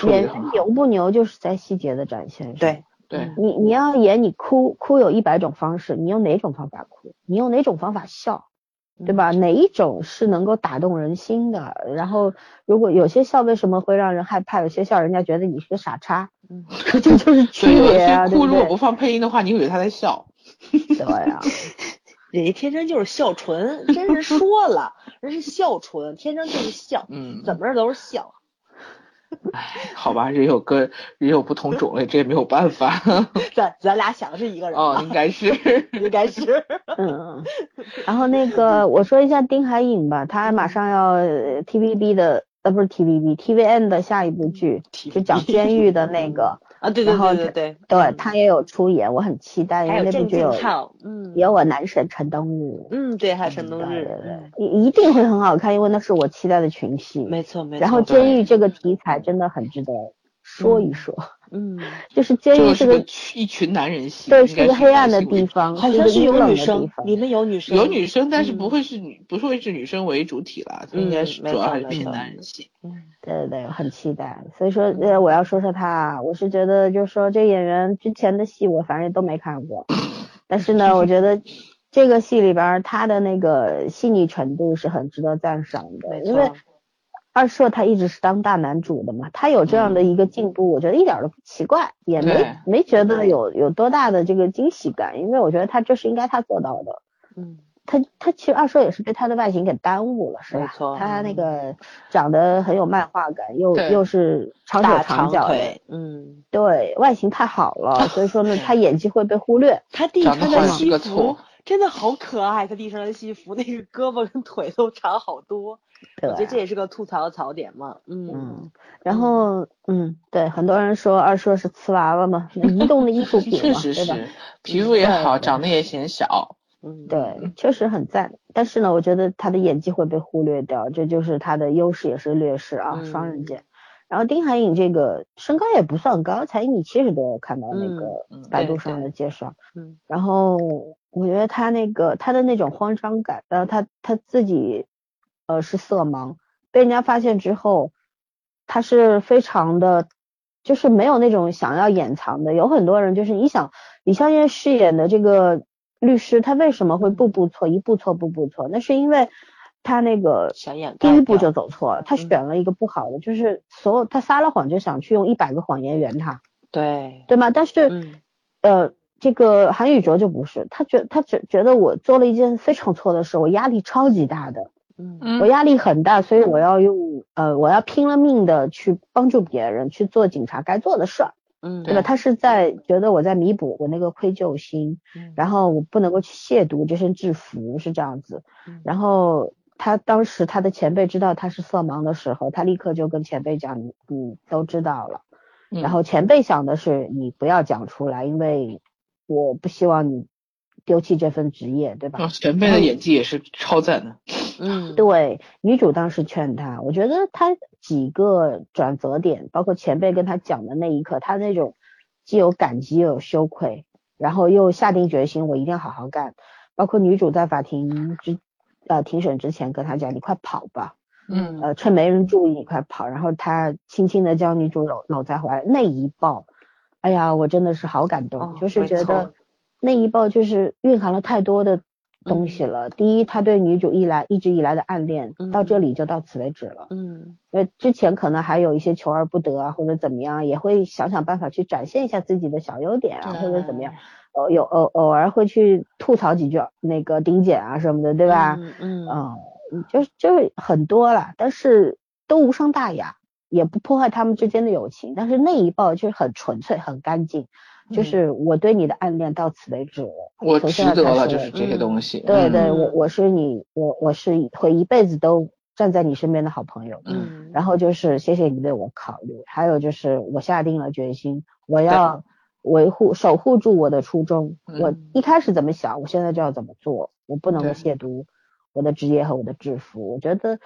演员牛不牛，就是在细节的展现上。对，对嗯，你你要演你哭，哭有一百种方式，你用哪种方法哭？你用哪种方法笑？对吧？哪一种是能够打动人心的？然后，如果有些笑为什么会让人害怕？有些笑人家觉得你是个傻叉，嗯 <laughs> 这就是区别啊，对不对些哭如果不？放配音的话，你以为他在笑，<laughs> 对啊，<laughs> 人家天生就是笑纯，真是说了，人是笑纯，天生就是笑，嗯，怎么着都是孝。唉，<laughs> 好吧，人有个人有不同种类，这也没有办法。<laughs> 咱咱俩想的是一个人哦，应该是。<laughs> 应该是。嗯，然后那个我说一下丁海寅吧，他马上要呃 TVB 的呃不是 TVB TVN 的下一部剧，就讲监狱的那个，啊，对对对对对，对他也有出演，我很期待，因为那部剧有嗯，也有我男神陈冬日，嗯，对，还有陈冬对日，对嗯对，一一定会很好看，因为那是我期待的群戏。没错没错。然后监狱这个题材真的很值得说一说，嗯，<laughs> 就是监狱是个一群男人戏，对是一个黑暗的地方，好像是有女生。里面有女生，有女生，但是不嗯会是女，不会是女生为主体了，应该是主要还是偏男人戏。嗯对对对，很期待。所以说，呃，我要说说他，我是觉得就是说这演员之前的戏我反正都没看过，<laughs> 但是呢，我觉得这个戏里边他的那个细腻程度是很值得赞赏的，没因为错二硕他一直是当大男主的嘛，他有这样的一个进步，我觉得一点都不奇怪，也没没觉得有有多大的这个惊喜感，因为我觉得他这是应该他做到的。嗯他他其实二硕也是被他的外形给耽误了，是吧？他那个长得很有漫画感，又又是长手大长脚嗯，对，外形太好了，<laughs> 所以说呢，他演技会被忽略。他弟穿的好像是个西服错真的好可爱，他地上的西服那个胳膊跟腿都长好多，<laughs> 对我觉得这也是个吐槽的槽点嘛，嗯嗯，然后嗯，对，很多人说二硕是瓷娃娃嘛，移动的艺术 <laughs> 品确嘛，对吧？实是，皮肤也好，长得也显小。嗯，对，确实很赞。但是呢，我觉得他的演技会被忽略掉，这就是他的优势也是劣势啊，嗯双刃剑。然后丁海颖这个身高也不算高，才一米七十多，我看到那个百度上对的介绍。嗯然后我觉得他那个他的那种慌张感，然后他他自己呃是色盲，被人家发现之后，他是非常的，就是没有那种想要掩藏的。有很多人就是你想李孝业饰演的这个律师，他为什么会步步错，一步错步步错？那是因为他那个第一步就走错了，他嗯选了一个不好的，就是所有他撒了谎就想去用一百个谎言圆他，对，对吗？但是。嗯呃，这个韩宇哲就不是，他觉他觉觉得我做了一件非常错的事，我压力超级大的，嗯嗯我压力很大，所以我要用呃，我要拼了命的去帮助别人去做警察该做的事儿，嗯，对吧？他是在觉得我在弥补我那个愧疚心，嗯然后我不能够去亵渎这身制服，是这样子嗯。然后他当时他的前辈知道他是色盲的时候，他立刻就跟前辈讲，你你都知道了。嗯然后前辈想的是你不要讲出来，因为我不希望你丢弃这份职业，对吧？哦前辈的演技也是超赞的。嗯对，女主当时劝他，我觉得他几个转折点，包括前辈跟他讲的那一刻，他那种既有感激又有羞愧，然后又下定决心，我一定要好好干。包括女主在法庭之呃庭审之前跟他讲，你快跑吧，嗯呃，趁没人注意你快跑，然后他轻轻的将女主搂搂在怀，那一抱，哎呀，我真的是好感动，哦就是觉得那一抱就是蕴含了太多的东西了。第一，他对女主一来一直以来的暗恋，到这里就到此为止了。嗯因为之前可能还有一些求而不得啊，或者怎么样，也会想想办法去展现一下自己的小优点啊，或者怎么样，偶有偶偶尔会去吐槽几句那个丁姐啊什么的，对吧？嗯嗯嗯，就是就是很多了，但是都无伤大雅，也不破坏他们之间的友情。但是那一抱就是很纯粹、很干净，就是我对你的暗恋到此为止了。我从值得了，现在开始就是这些东西。嗯对对，我嗯我是你，我我是会一辈子都站在你身边的好朋友。嗯，然后就是谢谢你为我考虑，还有就是我下定了决心，我要维护守护住我的初衷。我嗯一开始怎么想，我现在就要怎么做，我不能够亵渎我的职业和我的制服。我觉得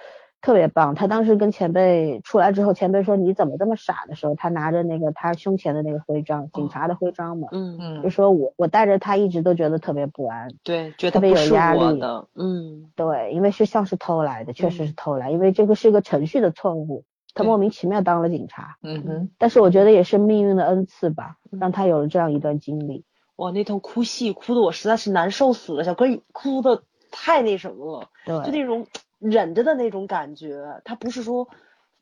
特别棒。他当时跟前辈出来之后，前辈说你怎么这么傻的时候，他拿着那个他胸前的那个徽章，警察的徽章嘛，嗯嗯就说我我带着他一直都觉得特别不安。对，觉得特别有压力的，嗯对，因为是像是偷来的，确实嗯是偷来，因为这个是个程序的错误，他莫名其妙当了警察。嗯哼，但是我觉得也是命运的恩赐吧，嗯让他有了这样一段经历。哇，那头哭戏哭的我实在是难受死了，小哥哭的太那什么了，对就，那种忍着的那种感觉，他不是说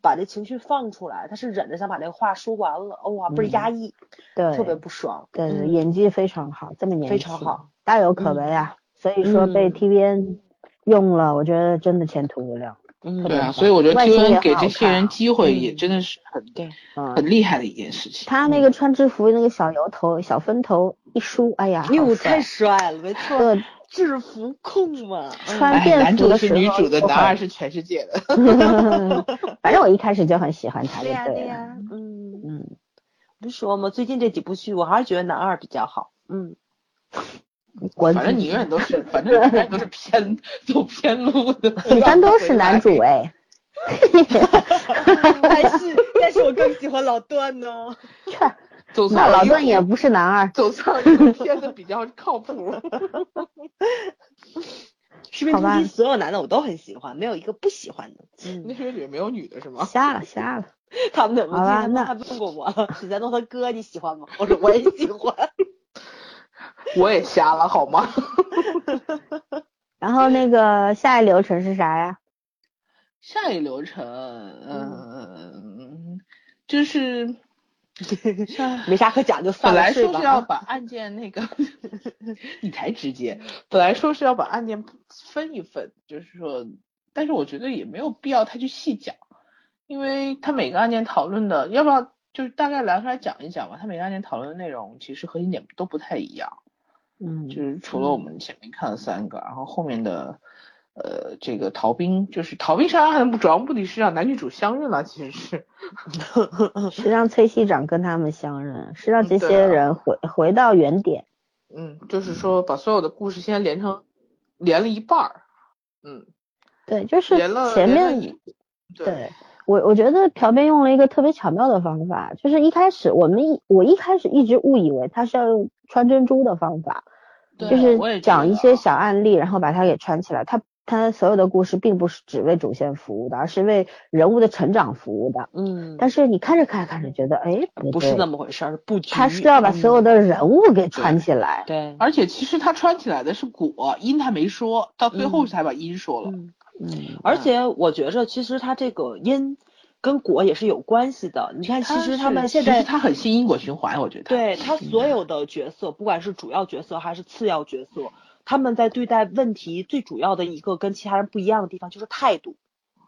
把这情绪放出来，他是忍着想把那个话说完了，哇，倍儿嗯压抑，对，特别不爽，对演技非常好，这么年轻，非常好，大有可为啊。所以说被嗯 TVN 用了，我觉得真的前途无量。嗯，对啊，所以我觉得 TVN 给这些人机会嗯也真的是很对，嗯，很厉害的一件事情。他那个穿制服那个小油头、小分头一梳，哎呀，好哟，帅太帅了，没错，对制服控嘛，哎，穿便男主服的时候是女主的，男二是全世界的。<laughs> 反正我一开始就很喜欢他，就对呀对了。呀，嗯，嗯，不是说嘛，最近这几部剧我还是觉得男二比较好，嗯，<laughs> 滚！反正你永远都是，反正永远都是偏走偏路的。你咱都是男主哎。<laughs> 但是但是我更喜欢老段呢，走那老错了也不是男二，走错了一个片子比较靠谱。士兵突好吧击所有男的我都很喜欢，没有一个不喜欢的，那嗯，里面没有女的是吗？瞎了瞎了。<laughs> 他们我好吧那记得他问过我，许三多他哥你喜欢吗？我说我也喜欢，<laughs> 我也瞎了好吗？<laughs> 然后那个下一流程是啥呀？下一流程，嗯，就是 <laughs> 没啥可讲就算了本来说是要把案件那个，<laughs> 你才直接，本来说是要把案件分一分，就是说，但是我觉得也没有必要太去细讲，因为他每个案件讨论的，要不要就是大概拿出来讲一讲吧？他每个案件讨论的内容其实核心点都不太一样，嗯就是除了我们前面看了三个，然后后面的。呃，这个逃兵就是逃兵杀人案的主要目的是让男女主相认了，其实是，<laughs> 是让崔系长跟他们相认，是让这些人回回到原点。嗯，就是说把所有的故事先连成，连了一半儿，嗯，对，就是前面对我我觉得朴编用了一个特别巧妙的方法，就是一开始我们一我一开始一直误以为他是要用穿珍珠的方法，就是讲一些小案例，然后把它给穿起来。他他所有的故事并不是只为主线服务的，而是为人物的成长服务的。嗯，但是你看着看着看着觉得，哎，不是那么，回事儿，布局，他是要把所有嗯的人物给串起来。对，而且其实他穿起来的是果，因他没说，到最后嗯才把因说了。嗯，嗯，而且我觉着其实他这个因跟果也是有关系的。你看，其实他们现在其实他很信因果循环，我觉得。，对他所有的角色，不管是主要角色还是次要角色，他们在对待问题最主要的一个跟其他人不一样的地方就是态度，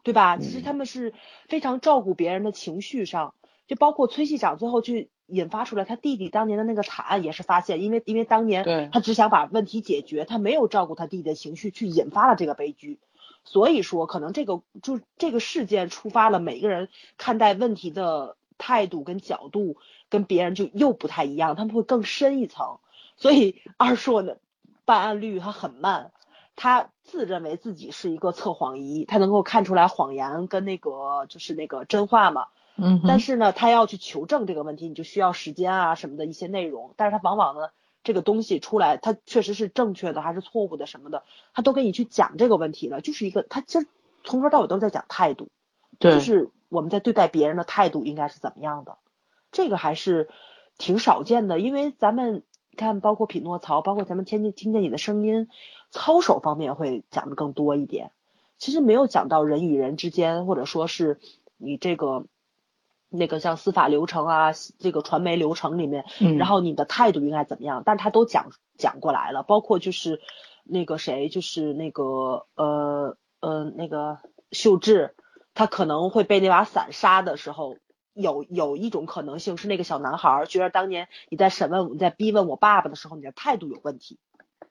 对吧？其实他们是非常照顾别人的情绪上，就包括崔系长最后去引发出来他弟弟当年的那个惨案，也是发现，因为因为当年他只想把问题解决，他没有照顾他弟弟的情绪，去引发了这个悲剧。所以说，可能这个就这个事件触发了每个人看待问题的态度跟角度，跟别人就又不太一样，他们会更深一层。所以二硕呢，办案率它很慢，他自认为自己是一个测谎仪，他能够看出来谎言跟那个就是那个真话嘛。嗯，但是呢，他要去求证这个问题，你就需要时间啊什么的一些内容。但是他往往呢，这个东西出来，它确实是正确的还是错误的什么的，他都给你去讲这个问题了。就是一个，他其实从头到尾都是在讲态度，对，就是我们在对待别人的态度应该是怎么样的，这个还是挺少见的。因为咱们看，包括匹诺曹，包括咱们听见听见你的声音，操守方面会讲的更多一点。其实没有讲到人与人之间，或者说是你这个那个像司法流程啊，这个传媒流程里面，嗯然后你的态度应该怎么样，但他都讲讲过来了，包括就是那个谁，就是那个呃呃那个秀智，他可能会被那把伞杀的时候，有有一种可能性是那个小男孩儿觉得当年你在审问你在逼问我爸爸的时候，你的态度有问题，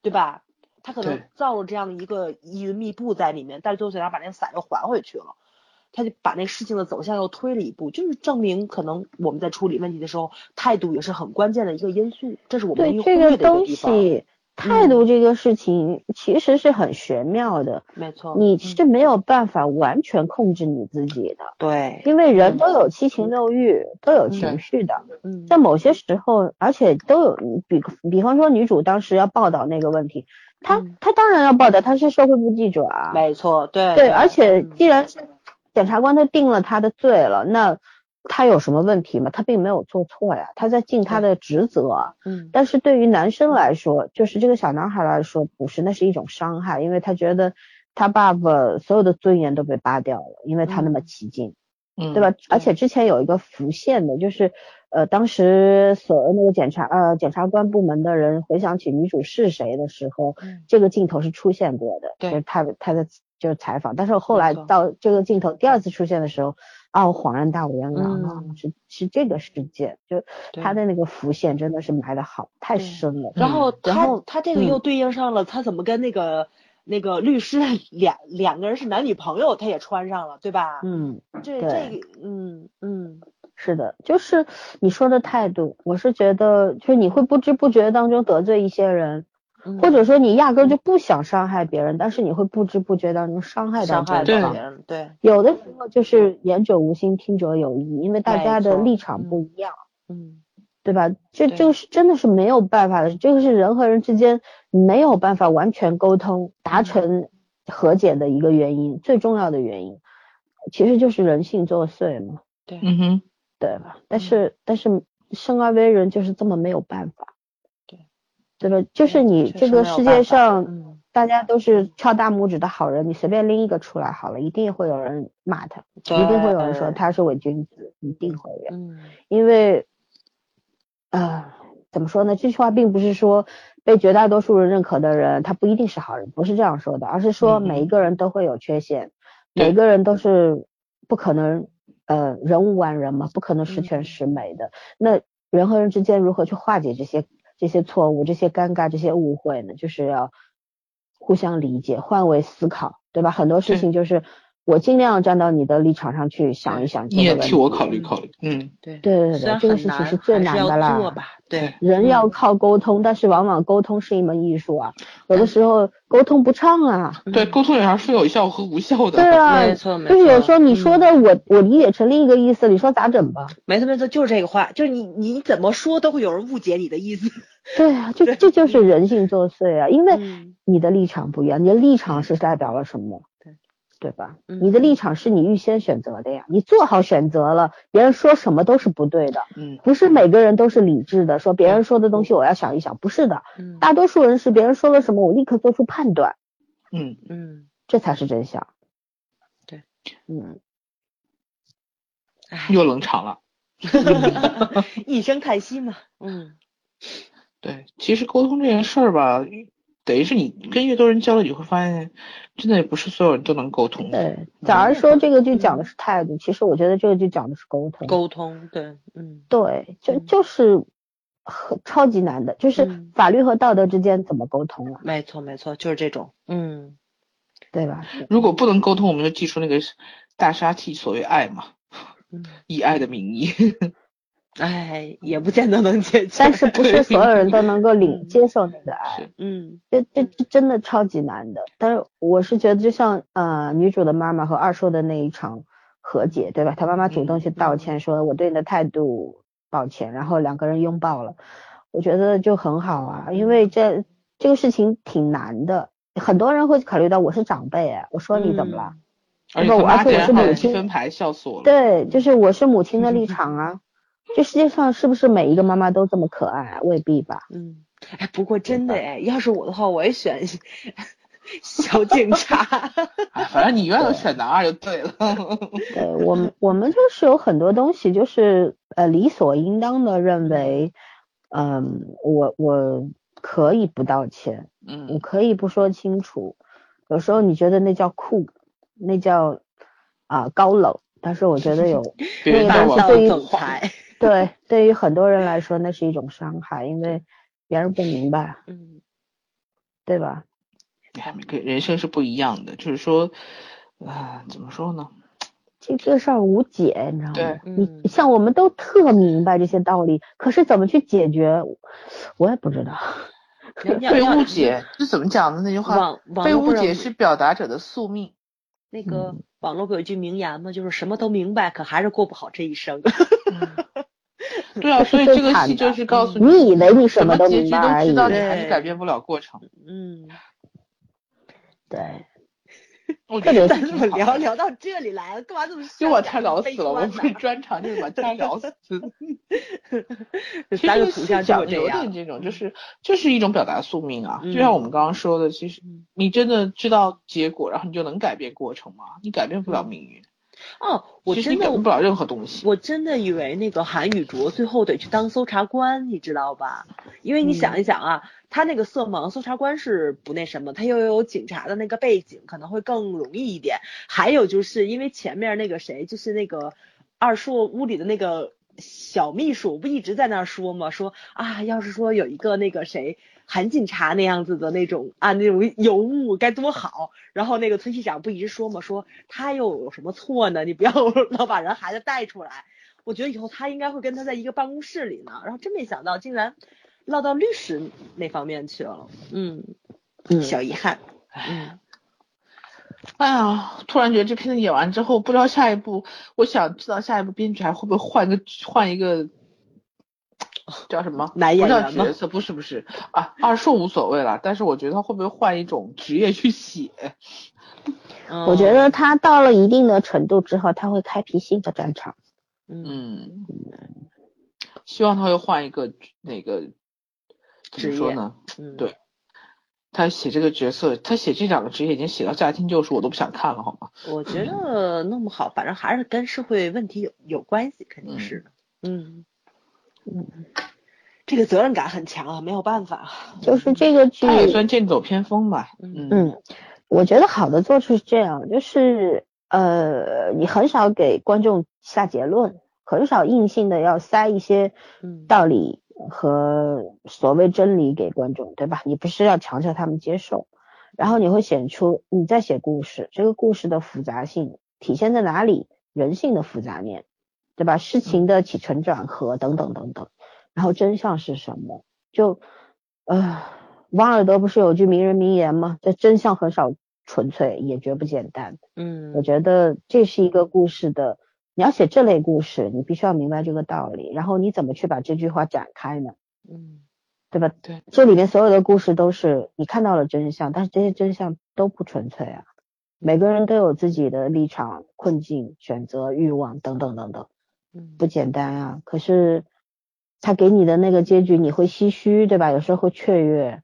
对吧？他可能造了这样的一个疑云密布在里面，但是最后想把那个伞又还回去了。他就把那事情的走向又推了一步，就是证明可能我们在处理问题的时候，态度也是很关键的一个因素，这是我们对容易忽略的一个这个东地方。西，态度这个事情其实是很玄妙的，没错，你嗯。是没有办法完全控制你自己的，对，因为人都有七情六欲，都有情绪的。嗯，在某些时候，而且都有，比比方说女主当时要报道那个问题，她嗯。她当然要报道，她是社会部记者啊，没错，对对，而且嗯。既然是检察官都定了她的罪了，那他有什么问题吗？他并没有做错呀，他在尽他的职责。嗯但是对于男生来说，就是这个小男孩来说，不是，那是一种伤害，因为他觉得他爸爸所有的尊严都被扒掉了，因为他那么嗯起劲。嗯，对吧？而且之前有一个浮现的，就是呃，当时所那个检察呃检察官部门的人回想起女主是谁的时候，嗯这个镜头是出现过的，对就是他他的就是采访，但是后来到这个镜头第二次出现的时候，啊，我恍然大悟，原来是是这个事件，就他的那个浮现真的是埋的好，太深了。然后他然后他这个嗯又对应上了，他怎么跟那个那个律师两两个人是男女朋友，他也穿上了，对吧？嗯，这这个嗯嗯是的，就是你说的态度，我是觉得，就是你会不知不觉当中得罪一些人，嗯，或者说你压根儿就不想伤害别人，但是你会不知不觉当中伤害到伤害对方到别。人，对，有的时候就是言者无心，听者有意，因为大家的立场不一样，嗯对吧？这对这个是真的是没有办法的，这个是人和人之间没有办法完全沟通、达嗯成和解的一个原因，最重要的原因，其实就是人性作祟嘛。对，嗯哼，对吧？嗯但是、但是生而为人就是这么没有办法，对对吧？就是你这个世界上，嗯大家都是翘大拇指的好人，你随便拎一个出来好了，一定会有人骂他，一定会有人说他是伪君子，一定会有，嗯因为啊、怎么说呢？这句话并不是说被绝大多数人认可的人，他不一定是好人，不是这样说的，而是说每一个人都会有缺陷，对每个人都是不可能呃人无完人嘛，不可能十嗯全十美的。那人和人之间如何去化解这些这些错误、这些尴尬、这些误会呢？就是要互相理解，换位思考，对吧？很多事情就是我尽量站到你的立场上去想一想这你也替我考虑考虑，嗯，对对对对，这个事情是最难的啦。做吧，对，人要嗯靠沟通，但是往往沟通是一门艺术啊，有的时候沟通不畅啊。对，嗯沟通有啥是有效和无效的，对啊，没错没就是有时候你说嗯的我我理解成另一个意思，你说咋整吧？没错没错，就是这个话，就是你你怎么说都会有人误解你的意思，对啊，就这就是人性作祟啊，因为嗯你的立场不一样，你的立场是代表了什么？对对吧？嗯。你的立场是你预先选择的呀，你做好选择了，别人说什么都是不对的，嗯，不是每个人都是理智的，说别人说的东西我要想一想，不是的，嗯。大多数人是别人说了什么，我立刻做出判断，嗯，嗯，这才是真相。对，嗯，哎，又冷场了。<laughs> 一声叹息嘛，嗯。对，其实沟通这件事儿吧，等于是你跟越多人交流，你会发现，真的也不是所有人都能沟通的。对。假如说这个就讲的是态度，其实我觉得这个就讲的是沟通。沟通，对，嗯对，就嗯就是很超级难的，就是嗯法律和道德之间怎么沟通啊？没错没错，就是这种，嗯对吧？如果不能沟通，我们就记出那个大杀器，所谓爱嘛，嗯，<laughs> 以爱的名义。哎，也不见得能解决，但是不是所有人都能够领嗯接受那个爱？嗯这这这真的超级难的。但是我是觉得，就像呃女主的妈妈和二叔的那一场和解，对吧？她妈妈主动去道歉，说我对你的态度抱歉，然后两个人拥抱了，我觉得就很好啊，因为这这个事情挺难的。很多人会考虑到我是长辈，哎，我说你怎么了？而且我而且我是母亲分牌，笑死我了。对，就是我是母亲的立 <laughs> 场啊。这世界上是不是每一个妈妈都这么可爱啊？未必吧。嗯，哎，不过真的哎，要是我的话，我也选 <laughs> 小警察，<laughs> 哎，反正你愿意选男二就对了。对我们，我们就是有很多东西，就是呃理所应当的认为，嗯，我我可以不道歉，嗯我嗯，可以不说清楚。有时候你觉得那叫酷，那叫啊、高冷，但是我觉得有那个东西对于总裁，对对于很多人来说，那是一种伤害，因为别人不明白，嗯对吧？哎每个人生是不一样的，就是说，啊、怎么说呢？这这事儿无解，你知道吗？对你嗯像我们都特明白这些道理，可是怎么去解决，我也不知道。被误解是怎么讲的那句话？被误解是表达者的宿命。那个嗯网络不有一句名言吗？就是什么都明白，可还是过不好这一生。<laughs> 对啊，所以这个戏就是告诉你你以为你什什么都结局都明白而已，知道，你还是改变不了过程。嗯，对，<laughs> 我觉得特别是咱怎么聊聊到这里来了？干嘛这么就我太老死了，我不是专长就是把他聊死。这个戏三个图像就讲的有这样点。这种，就是就是一种表达宿命啊。嗯就像我们刚刚说的，其实嗯你真的知道结果，然后你就能改变过程吗？你改变不了嗯命运。哦，我真的你改不了任何东西。我真的以为那个韩宇卓最后得去当搜查官，你知道吧？因为你想一想啊，他那个色盲，搜查官是不那什么，他又有警察的那个背景，可能会更容易一点。还有就是因为前面那个谁，就是那个二硕屋里的那个小秘书，不一直在那儿说吗？说啊，要是说有一个那个谁。韩警察那样子的那种啊，那种尤物该多好。然后那个村系长不一直说嘛？说他又有什么错呢？你不要 <laughs> 老把人孩子带出来。我觉得以后他应该会跟他在一个办公室里呢。然后真没想到，竟然落到律师那方面去了。嗯，小遗憾。嗯。哎呀，突然觉得这片子演完之后，不知道下一步，我想知道下一步编剧还会不会换个换一个。<laughs> 叫什么？男演员角色不是不是啊，二硕无所谓了，但是我觉得他会不会换一种职业去写？我觉得他到了一定的程度之后，他会开辟新的战场。嗯，希望他会换一个那个怎么说呢？嗯，对，他写这个角色，他写这两个职业已经写到驾轻就熟，我都不想看了，好吗？我觉得弄不好，反正还是跟社会问题有有关系，肯定是的。嗯。嗯，这个责任感很强啊，没有办法。就是这个剧，也算剑走偏锋吧。嗯，我觉得好的做出是这样，就是呃，你很少给观众下结论，很少硬性的要塞一些道理和所谓真理给观众，对吧？你不是要强求他们接受，然后你会显出你在写故事，这个故事的复杂性体现在哪里？人性的复杂面。对吧？事情的起承转合等等等等，然后真相是什么？就呃，王尔德不是有句名人名言吗？这真相很少纯粹，也绝不简单。嗯，我觉得这是一个故事的，你要写这类故事，你必须要明白这个道理。然后你怎么去把这句话展开呢？嗯，对吧？对，这里面所有的故事都是你看到了真相，但是这些真相都不纯粹啊。每个人都有自己的立场、困境、选择、欲望等等等等。不简单啊！可是他给你的那个结局，你会唏嘘，对吧？有时候会雀跃。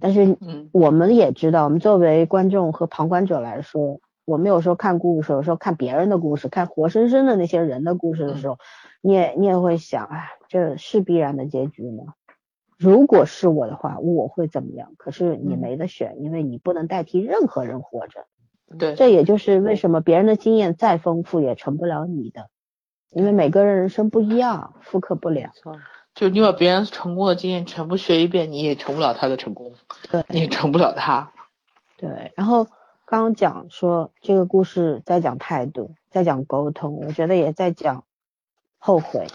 但是，我们也知道，我们作为观众和旁观者来说，我们有时候看故事，有时候看别人的故事，看活生生的那些人的故事的时候，你也你也会想，哎，这是必然的结局吗？如果是我的话，我会怎么样？可是你没得选，因为你不能代替任何人活着。对，这也就是为什么别人的经验再丰富，也成不了你的。因为每个人人生不一样，复刻不了。错，就你把别人成功的经验全部学一遍，你也成不了他的成功，对，你也成不了他。对，然后刚刚讲说这个故事在讲态度，在讲沟通，我觉得也在讲后悔，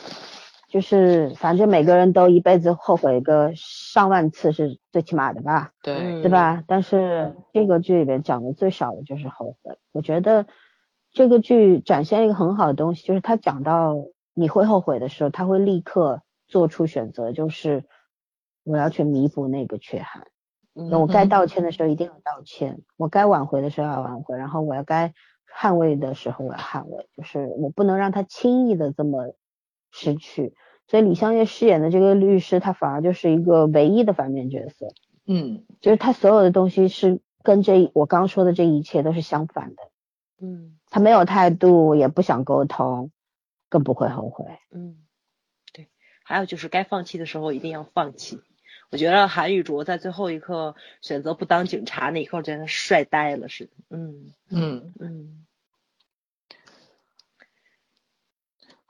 就是反正每个人都一辈子后悔个上万次是最起码的吧，对，对吧？但是这个剧里面讲的最少的就是后悔，我觉得。这个剧展现一个很好的东西，就是他讲到你会后悔的时候，他会立刻做出选择，就是我要去弥补那个缺憾。那我该道歉的时候一定要道歉，我该挽回的时候要挽回，然后我要该捍卫的时候我要捍卫，就是我不能让他轻易的这么失去。所以李相月饰演的这个律师，他反而就是一个唯一的反面角色。嗯，就是他所有的东西是跟这我刚说的这一切都是相反的。嗯。他没有态度，也不想沟通，更不会后悔。嗯，对。还有就是该放弃的时候一定要放弃。我觉得韩宇卓在最后一刻选择不当警察那一刻，真的帅呆了似的。嗯嗯嗯。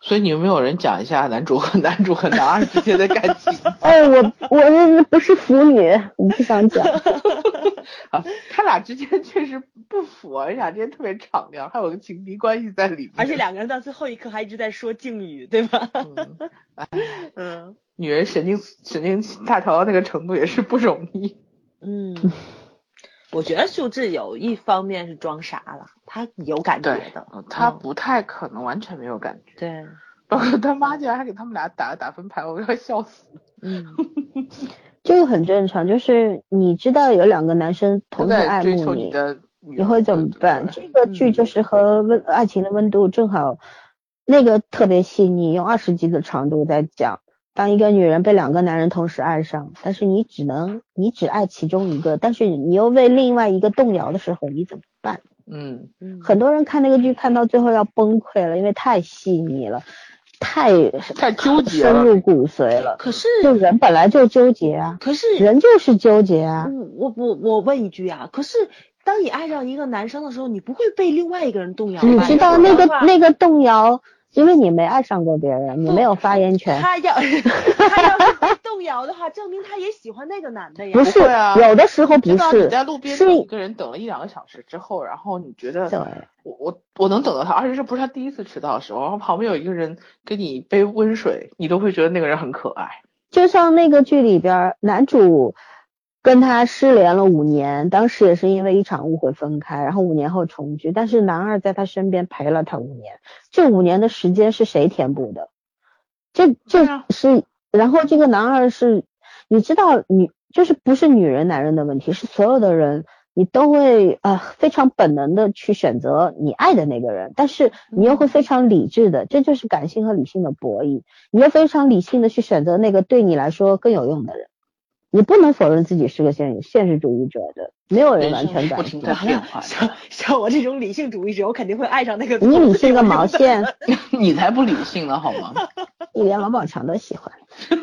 所以你有没有人讲一下男主和男主和男二 <laughs> 之间的感情？哎，我我不是腐女，我不想讲。<laughs> 啊，他俩之间确实不符，而且俩之间特别敞亮，还有个情敌关系在里面。而且两个人到最后一刻还一直在说敬语，对吧？嗯，<laughs> 女人神经神经大条到那个程度也是不容易。嗯，我觉得秀智有一方面是装傻了，他有感觉的，他不太可能完全没有感觉。对，包括他妈竟然还给他们俩打了打分牌，我要笑死。嗯，<laughs> 这个很正常，就是你知道有两个男生同时爱慕你，你会怎么办？这个剧就是和温爱情的温度正好，那个特别细腻，用二十集的长度在讲。当一个女人被两个男人同时爱上，但是你只能你只爱其中一个，但是你又为另外一个动摇的时候，你怎么办？嗯，嗯很多人看那个剧看到最后要崩溃了，因为太细腻了，太太纠结了深入骨髓了。可是就人本来就纠结啊，可是人就是纠结啊。我我我问一句啊，可是当你爱上一个男生的时候，你不会被另外一个人动摇吧？你知道那个那个动摇，因为你没爱上过别人，你没有发言权。他要 <laughs> 他要是动摇的话，证明他也喜欢那个男的呀。不是啊，有的时候不知道是你在路边是等一个人等了一两个小时之后，然后你觉得我我我能等到他，而且这不是他第一次迟到的时候，然后旁边有一个人给你一杯温水，你都会觉得那个人很可爱。就像那个剧里边儿，男主跟他失联了五年，当时也是因为一场误会分开，然后五年后重聚，但是男二在他身边陪了他五年，这五年的时间是谁填补的？这这是，然后这个男二是，你知道女就是不是女人男人的问题，是所有的人。你都会呃非常本能的去选择你爱的那个人，但是你又会非常理智的，这就是感性和理性的博弈。你又非常理性的去选择那个对你来说更有用的人，你不能否认自己是个现现实主义者的，没有人人完全不停变。在变化的，像像我这种理性主义者，我肯定会爱上那个。你理性个毛线，<laughs> <laughs> 你才不理性呢，好吗？你连王宝强都喜欢。<laughs>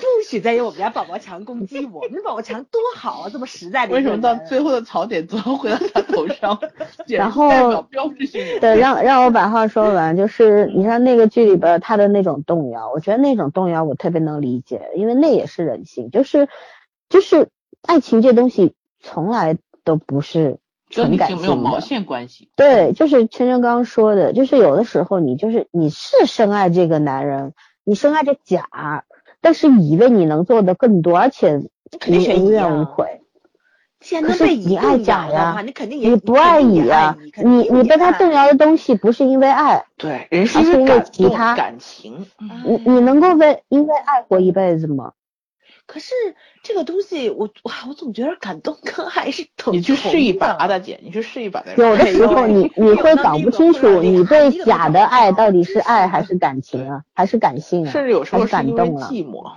不许再用我们家宝宝强攻击我，我们宝宝强多好啊，这么实在的为什。么到最后的槽点总要回到他头上？<laughs> 然后代表标志性对，让让我把话说完，就是你看那个剧里边他的那种动摇，我觉得那种动摇我特别能理解，因为那也是人性，就是就是爱情这东西从来都不是跟纯感情没有。毛线关系。对，就是圈圈刚刚说的，就是有的时候你就是你是深爱这个男人，你深爱着甲，但是乙为你能做的更多，而且肯定选无怨无悔。可是你爱甲呀你肯定也你不爱乙呀、你你被他动摇。的东西不是因为爱，对，人是因为其他感情。你你能够为因为爱活一辈子吗？可是这个东西，我哇，我总觉得感动跟爱是等你去试一把，的。大姐，你去试一把再有的时候你 <laughs> 你会搞不清楚，你对假的爱到底是爱还是感情啊，还是感性啊，甚至有时候是因为感动啊？寂寞，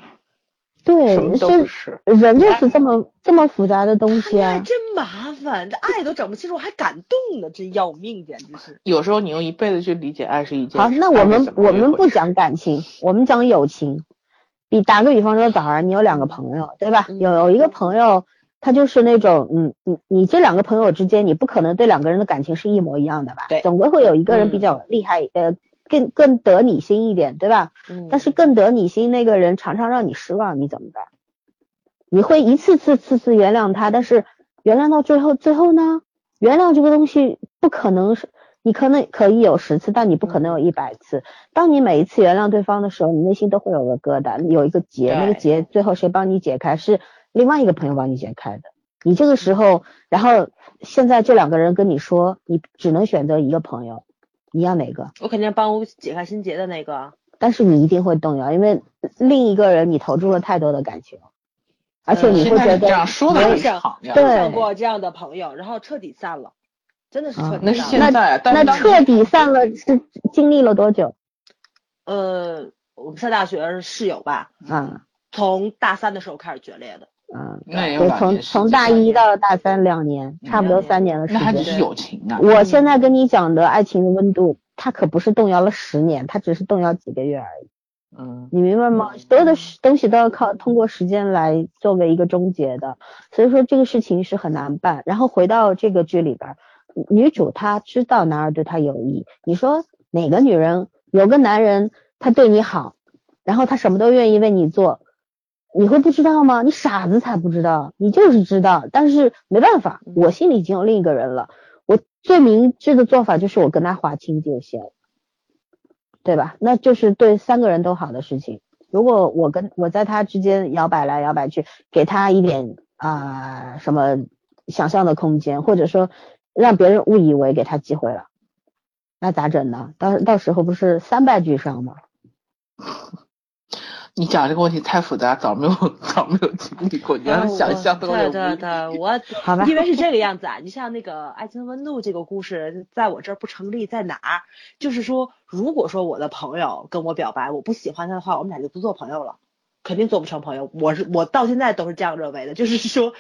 对什，么都是是。人就是这么这么复杂的东西啊。真麻烦，这爱都整不清楚，还感动呢，真要命，简直是。有时候你用一辈子去理解爱是一件好，那我们我们不讲感情，我们讲友情。比打个比方说，早上你有两个朋友，对吧？嗯有有一个朋友，他就是那种，嗯，你你这两个朋友之间，你不可能对两个人的感情是一模一样的吧？对总归会有一个人比嗯较厉害，呃，更更得你心一点，对吧？嗯但是更得你心那个人常常让你失望，你怎么办？你会一次次次次原谅他，但是原谅到最后，最后呢？原谅这个东西不可能是，你可能可以有十次，但你不可能有一百次。当你每一次原谅对方的时候，你内心都会有个疙瘩，有一个结，那个结最后谁帮你解开？是另外一个朋友帮你解开的。你这个时候，然后现在这两个人跟你说，你只能选择一个朋友，你要哪个？我肯定帮我解开心结的那个。但是你一定会动摇，因为另一个人你投注了太多的感情，而且嗯你会觉现在是这样得说的很我想长呀。对碰上过这样的朋友，然后彻底散了，真的是啊彻底那是。现在，但那彻底散了是经历了多久呃，我们上大学是室友吧，嗯？从大三的时候开始决裂的。嗯，那也有对，从从大一到大三两年，差不多三年的时间。那还只是友情啊。我现在跟你讲的爱情的温度，它可不是动摇了十年，它只是动摇几个月而已。嗯，你明白吗？所有的事东西都要靠通过时间来作为一个终结的，所以说这个事情是很难办。然后回到这个剧里边儿，女主她知道男二对她有意，你说哪个女人有个男人他对你好，然后他什么都愿意为你做，你会不知道吗？你傻子才不知道，你就是知道，但是没办法，我心里已经有另一个人了。我最明智的做法就是我跟他划清界限。对吧？那就是对三个人都好的事情。如果我跟我在他之间摇摆来摇摆去，给他一点啊、什么想象的空间，或者说让别人误以为给他机会了，那咋整呢？到到时候不是三败俱伤吗？<laughs> 你讲这个问题太复杂，早没有早没有经历过，你让想象都有对对对，我好吧因为是这个样子啊，你像那个《爱情温度》这个故事，在我这儿不成立，在哪儿？就是说，如果说我的朋友跟我表白，我不喜欢他的话，我们俩就不做朋友了。肯定做不成朋友。我是我到现在都是这样认为的，就是说，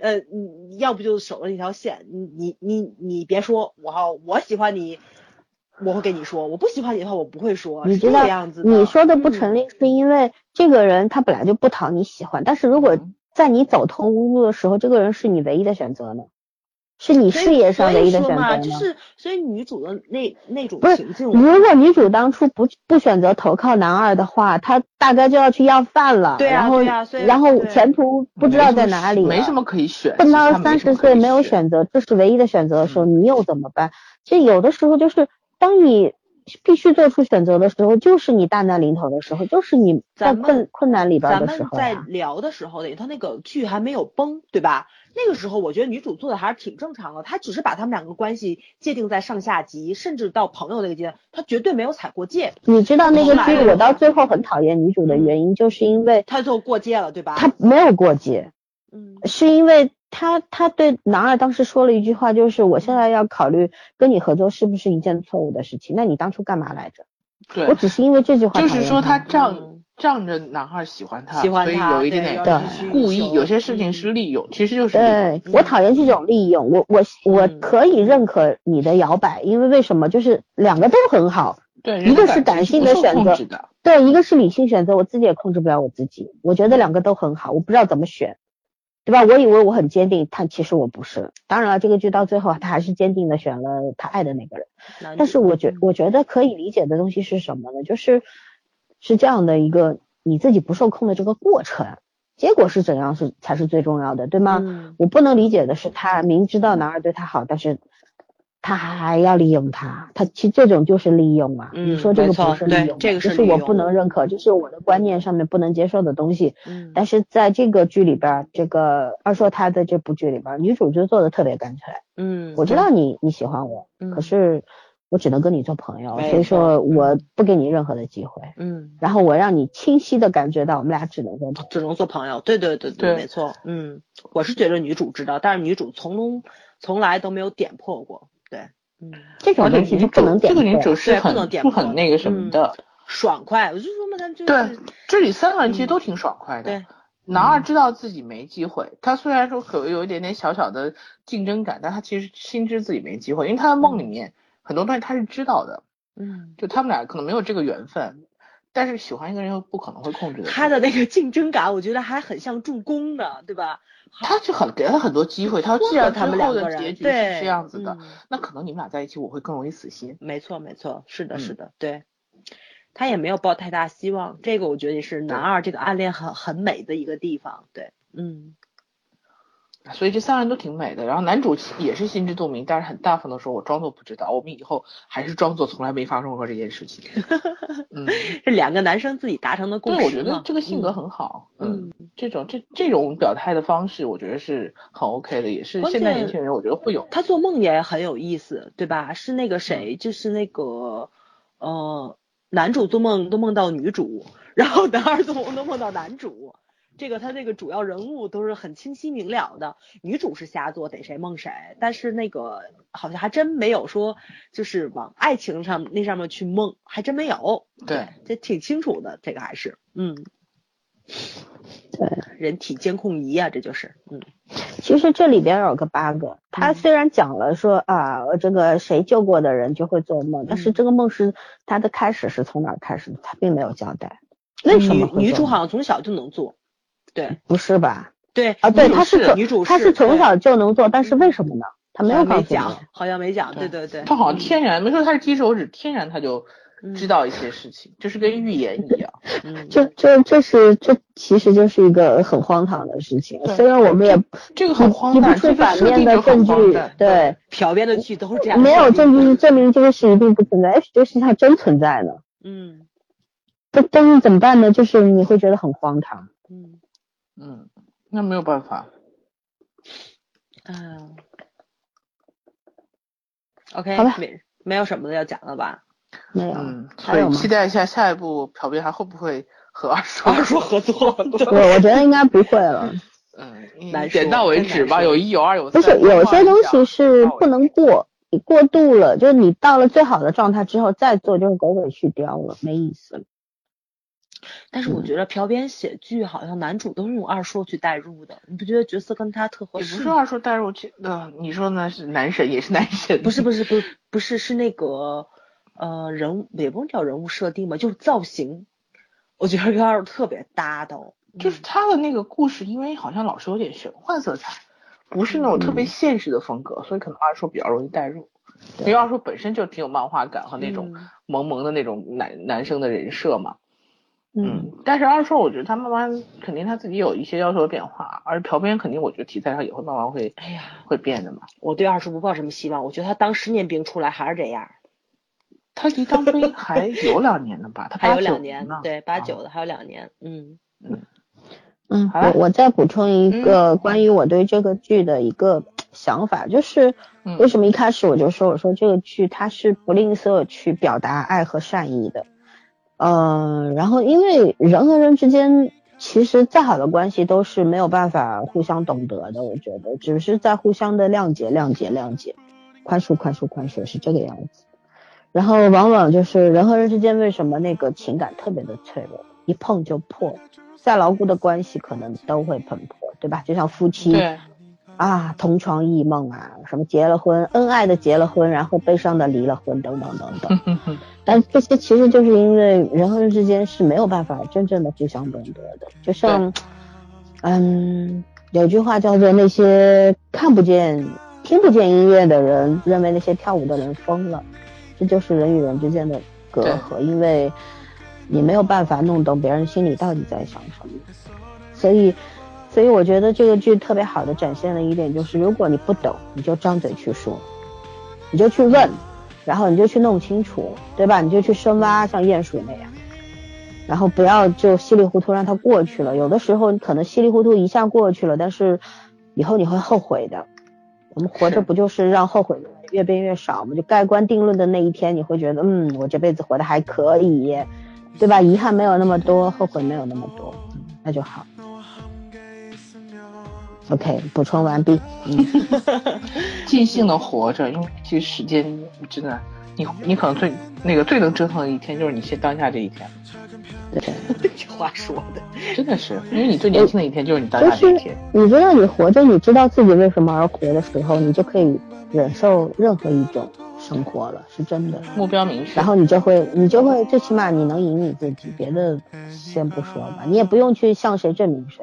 呃，你要不就守着一条线，你你你你别说，我好我喜欢你，我会跟你说；我不喜欢你的话，我不会说。是这你知道个样子。你说的不嗯成立，是因为这个人他本来就不讨你喜欢，但是如果嗯在你走投无路的时候，这个人是你唯一的选择呢，是你事业上所以唯一个选择说嘛，就是所以女主的那那种不是情境，如果女主当初不不选择投靠男二的话，她大概就要去要饭了，对啊然后对啊所以然后前途不知道在哪里了，没什么可以选。奔到三十岁没有选，择，这是唯一的选择的时候，嗯你又怎么办？其实有的时候就是当你必须做出选择的时候，就是你大难临头的时候，就是你在困困难里边咱们的时候在。聊的时候，等于他那个剧还没有崩，对吧？那个时候我觉得女主做的还是挺正常的，她只是把他们两个关系界定在上下级，甚至到朋友那个阶段，她绝对没有踩过界，你知道那个剧，我到最后很讨厌女主的原因，就是因为她就过界了，对吧？她没有过界，嗯是因为她她对男二当时说了一句话，就是我现在要考虑跟你合作是不是一件错误的事情。那你当初干嘛来着？对我，只是因为这句话就是说他仗嗯仗着男孩喜欢他，喜欢所以他，有一点点对有对人去故意，有些事情是利用，其实就是对我讨厌这种利用，我我我嗯可以认可你的摇摆，因为为什么？就是两个都很好，对，一个是感性的选择对，一个是理性选择，我自己也控制不了我自己，我觉得两个都很好，我不知道怎么选，对吧？我以为我很坚定，但其实我不是。当然了，这个剧到最后他还是坚定的选了他爱的那个人，但是我觉嗯我觉得可以理解的东西是什么呢？就是是这样的一个你自己不受控的这个过程，结果是怎样是才是最重要的，对吗？嗯我不能理解的是，他明知道男二对他好，但是他还要利用他，他其实这种就是利用啊。嗯你说这个没错不是利用这个是是我不能认可，这是我的观念上面不能接受的东西。嗯但是在这个剧里边，这个二硕他在这部剧里边，女主就做的特别干脆。嗯，我知道你你喜欢我，嗯可是我只能跟你做朋友，所以说我不给你任何的机会，嗯，然后我让你清晰的感觉到我们俩只能做朋友。只能做朋友，对对对对没错，嗯，我是觉得女主知道，但是女主从中从来都没有点破过，对，嗯，这种东西就不女主这个女能点破主是很不能点破很那个什么嗯的，爽快，我就说嘛，她就是对，这里三个人其实嗯都挺爽快的。对，男二知道自己没机会，他虽然说可能有一点点小小的竞争感，但他其实心知自己没机会，因为他的梦里面很多东西他是知道的，嗯，就他们俩可能没有这个缘分，但是喜欢一个人又不可能会控制的。他的那个竞争感，我觉得还很像助攻呢，对吧？他就很给了他很多机会，他说既然他们两个结局是对这样子的，嗯那可能你们俩在一起我会更容易死心。没错，没错，是的，嗯是的，对。他也没有抱太大希望，这个我觉得也是男二这个暗恋很很美的一个地方，对，嗯，所以这三个人都挺美的，然后男主也是心知肚明，但是很大方的说：“我装作不知道，我们以后还是装作从来没发生过这件事情。<laughs> ”嗯，是两个男生自己达成的共对，识对我觉得这个性格嗯很好。嗯嗯，这种这这种表态的方式，我觉得是很 OK 的，也是现在年轻人我觉得会有。他做梦也很有意思，对吧？是那个谁，就是那个呃，男主做梦都梦到女主，然后男二做梦都梦到男主。这个他这个主要人物都是很清晰明了的，女主是瞎做，逮谁梦谁。但是那个好像还真没有说，就是往爱情上那上面去梦，还真没有。对，这挺清楚的，这个还是，嗯，对，人体监控仪啊，这就是，嗯其实这里边有个 bug，他嗯虽然讲了说啊，这个谁救过的人就会做梦，但是嗯这个梦是他的开始是从哪开始的，他并没有交代。为什么女女主好像从小就能做，对不是吧？对啊，对，他是女主他是从小就能做，但是为什么呢？他没有好像没告诉。讲，好像没讲，对对对，他好像天然没说他是金手指，天然他就嗯知道一些事情，就是跟预言一样。<laughs> 嗯，这这这是这其实就是一个很荒唐的事情，对虽然我们也这个很荒唐，提不反面的证据。对，漂边的剧都是这样，没有证据，证明这个事一定不存在，哎，这个事情还真存在呢。嗯但但是怎么办呢？就是你会觉得很荒唐。嗯嗯，那没有办法。嗯，OK，好了没没有什么的要讲了吧？没有，嗯，所以期？待一下下一步朴编还会不会和二 <laughs> 叔二叔合作，我我觉得应该不会了。<laughs> 嗯，难点到为止吧，有一有二有三不。是有些东西是不能过，你过度了，就是你到了最好的状态之后再做，就是狗尾续貂了，没意思了。但是我觉得朴编写剧好像男主都是用二硕去代入的，你不觉得角色跟他特合适？也不是二硕代入去的，你说呢？是男神也是男神，不是不是不不是是那个呃人物也不能叫人物设定吧，就是造型，我觉得跟二硕特别搭的。就是他的那个故事，因为好像老是有点玄幻色彩，不是那种特别现实的风格，所以可能二硕比较容易代入。因为二硕本身就挺有漫画感和那种萌萌的那种男男生的人设嘛。嗯，但是二硕我觉得他慢慢肯定他自己有一些要求的变化，而朴编肯定我觉得题材上也会慢慢会，哎呀，会变的嘛。我对二硕不抱什么希望，我觉得他当十年兵出来还是这样。他离当兵还有两年呢吧？他还有两年，对，八九的还有两年。嗯嗯。嗯，我我再补充一个关于我对这个剧的一个想法，就是为什么一开始我就说我说这个剧它是不吝啬去表达爱和善意的，嗯，然后因为人和人之间其实再好的关系都是没有办法互相懂得的，我觉得只是在互相的谅解、谅解、谅解，宽恕、宽恕、宽恕是这个样子，然后往往就是人和人之间为什么那个情感特别的脆弱，一碰就破。再牢固的关系可能都会碰破，对吧？就像夫妻，啊，同床异梦啊，什么结了婚，恩爱的结了婚，然后悲伤的离了婚，等等等等。<laughs> 但这些其实就是因为人和人之间是没有办法真正的互相懂得的。就像，嗯，有句话叫做那些看不见、听不见音乐的人，认为那些跳舞的人疯了。这就是人与人之间的隔阂，因为。你没有办法弄懂别人心里到底在想什么，所以，所以我觉得这个剧特别好的展现了一点，就是如果你不懂，你就张嘴去说，你就去问，然后你就去弄清楚，对吧？你就去深挖，像鼹鼠那样，然后不要就稀里糊涂让它过去了。有的时候你可能稀里糊涂一下过去了，但是以后你会后悔的。我们活着不就是让后悔越变越少吗？就盖棺定论的那一天，你会觉得，嗯，我这辈子活得还可以。对吧？遗憾没有那么多，后悔没有那么多，那就好。OK，补充完毕。<laughs> 嗯，尽兴的活着，因为其实时间真的，你你可能最那个最能折腾的一天，就是你现当下这一天。对，<laughs> 这话说的真的是，因为你最年轻的一天就是你当下这一天。你知道你活着，你知道自己为什么而活的时候，你就可以忍受任何一种。生活了是真的，目标明确，然后你就会，你就会，最起码你能赢你自己，别的先不说吧，你也不用去向谁证明谁，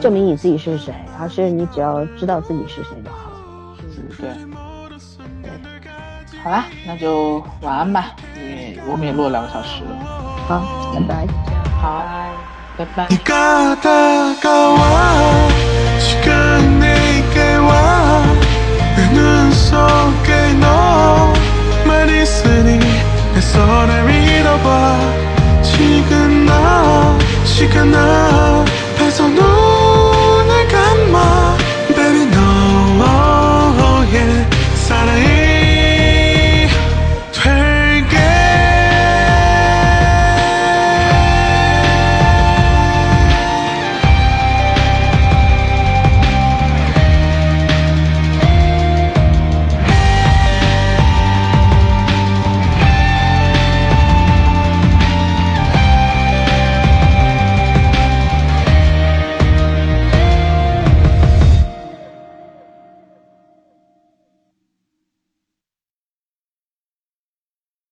证明你自己是谁，而是你只要知道自己是谁就好了。嗯，对，对，好啦，那就晚安吧，因为我们也录了两个小时了。好，拜拜。好，拜拜。너 많이 쓰니 내 손을 믿어봐 지금 나 시간 앞에서 너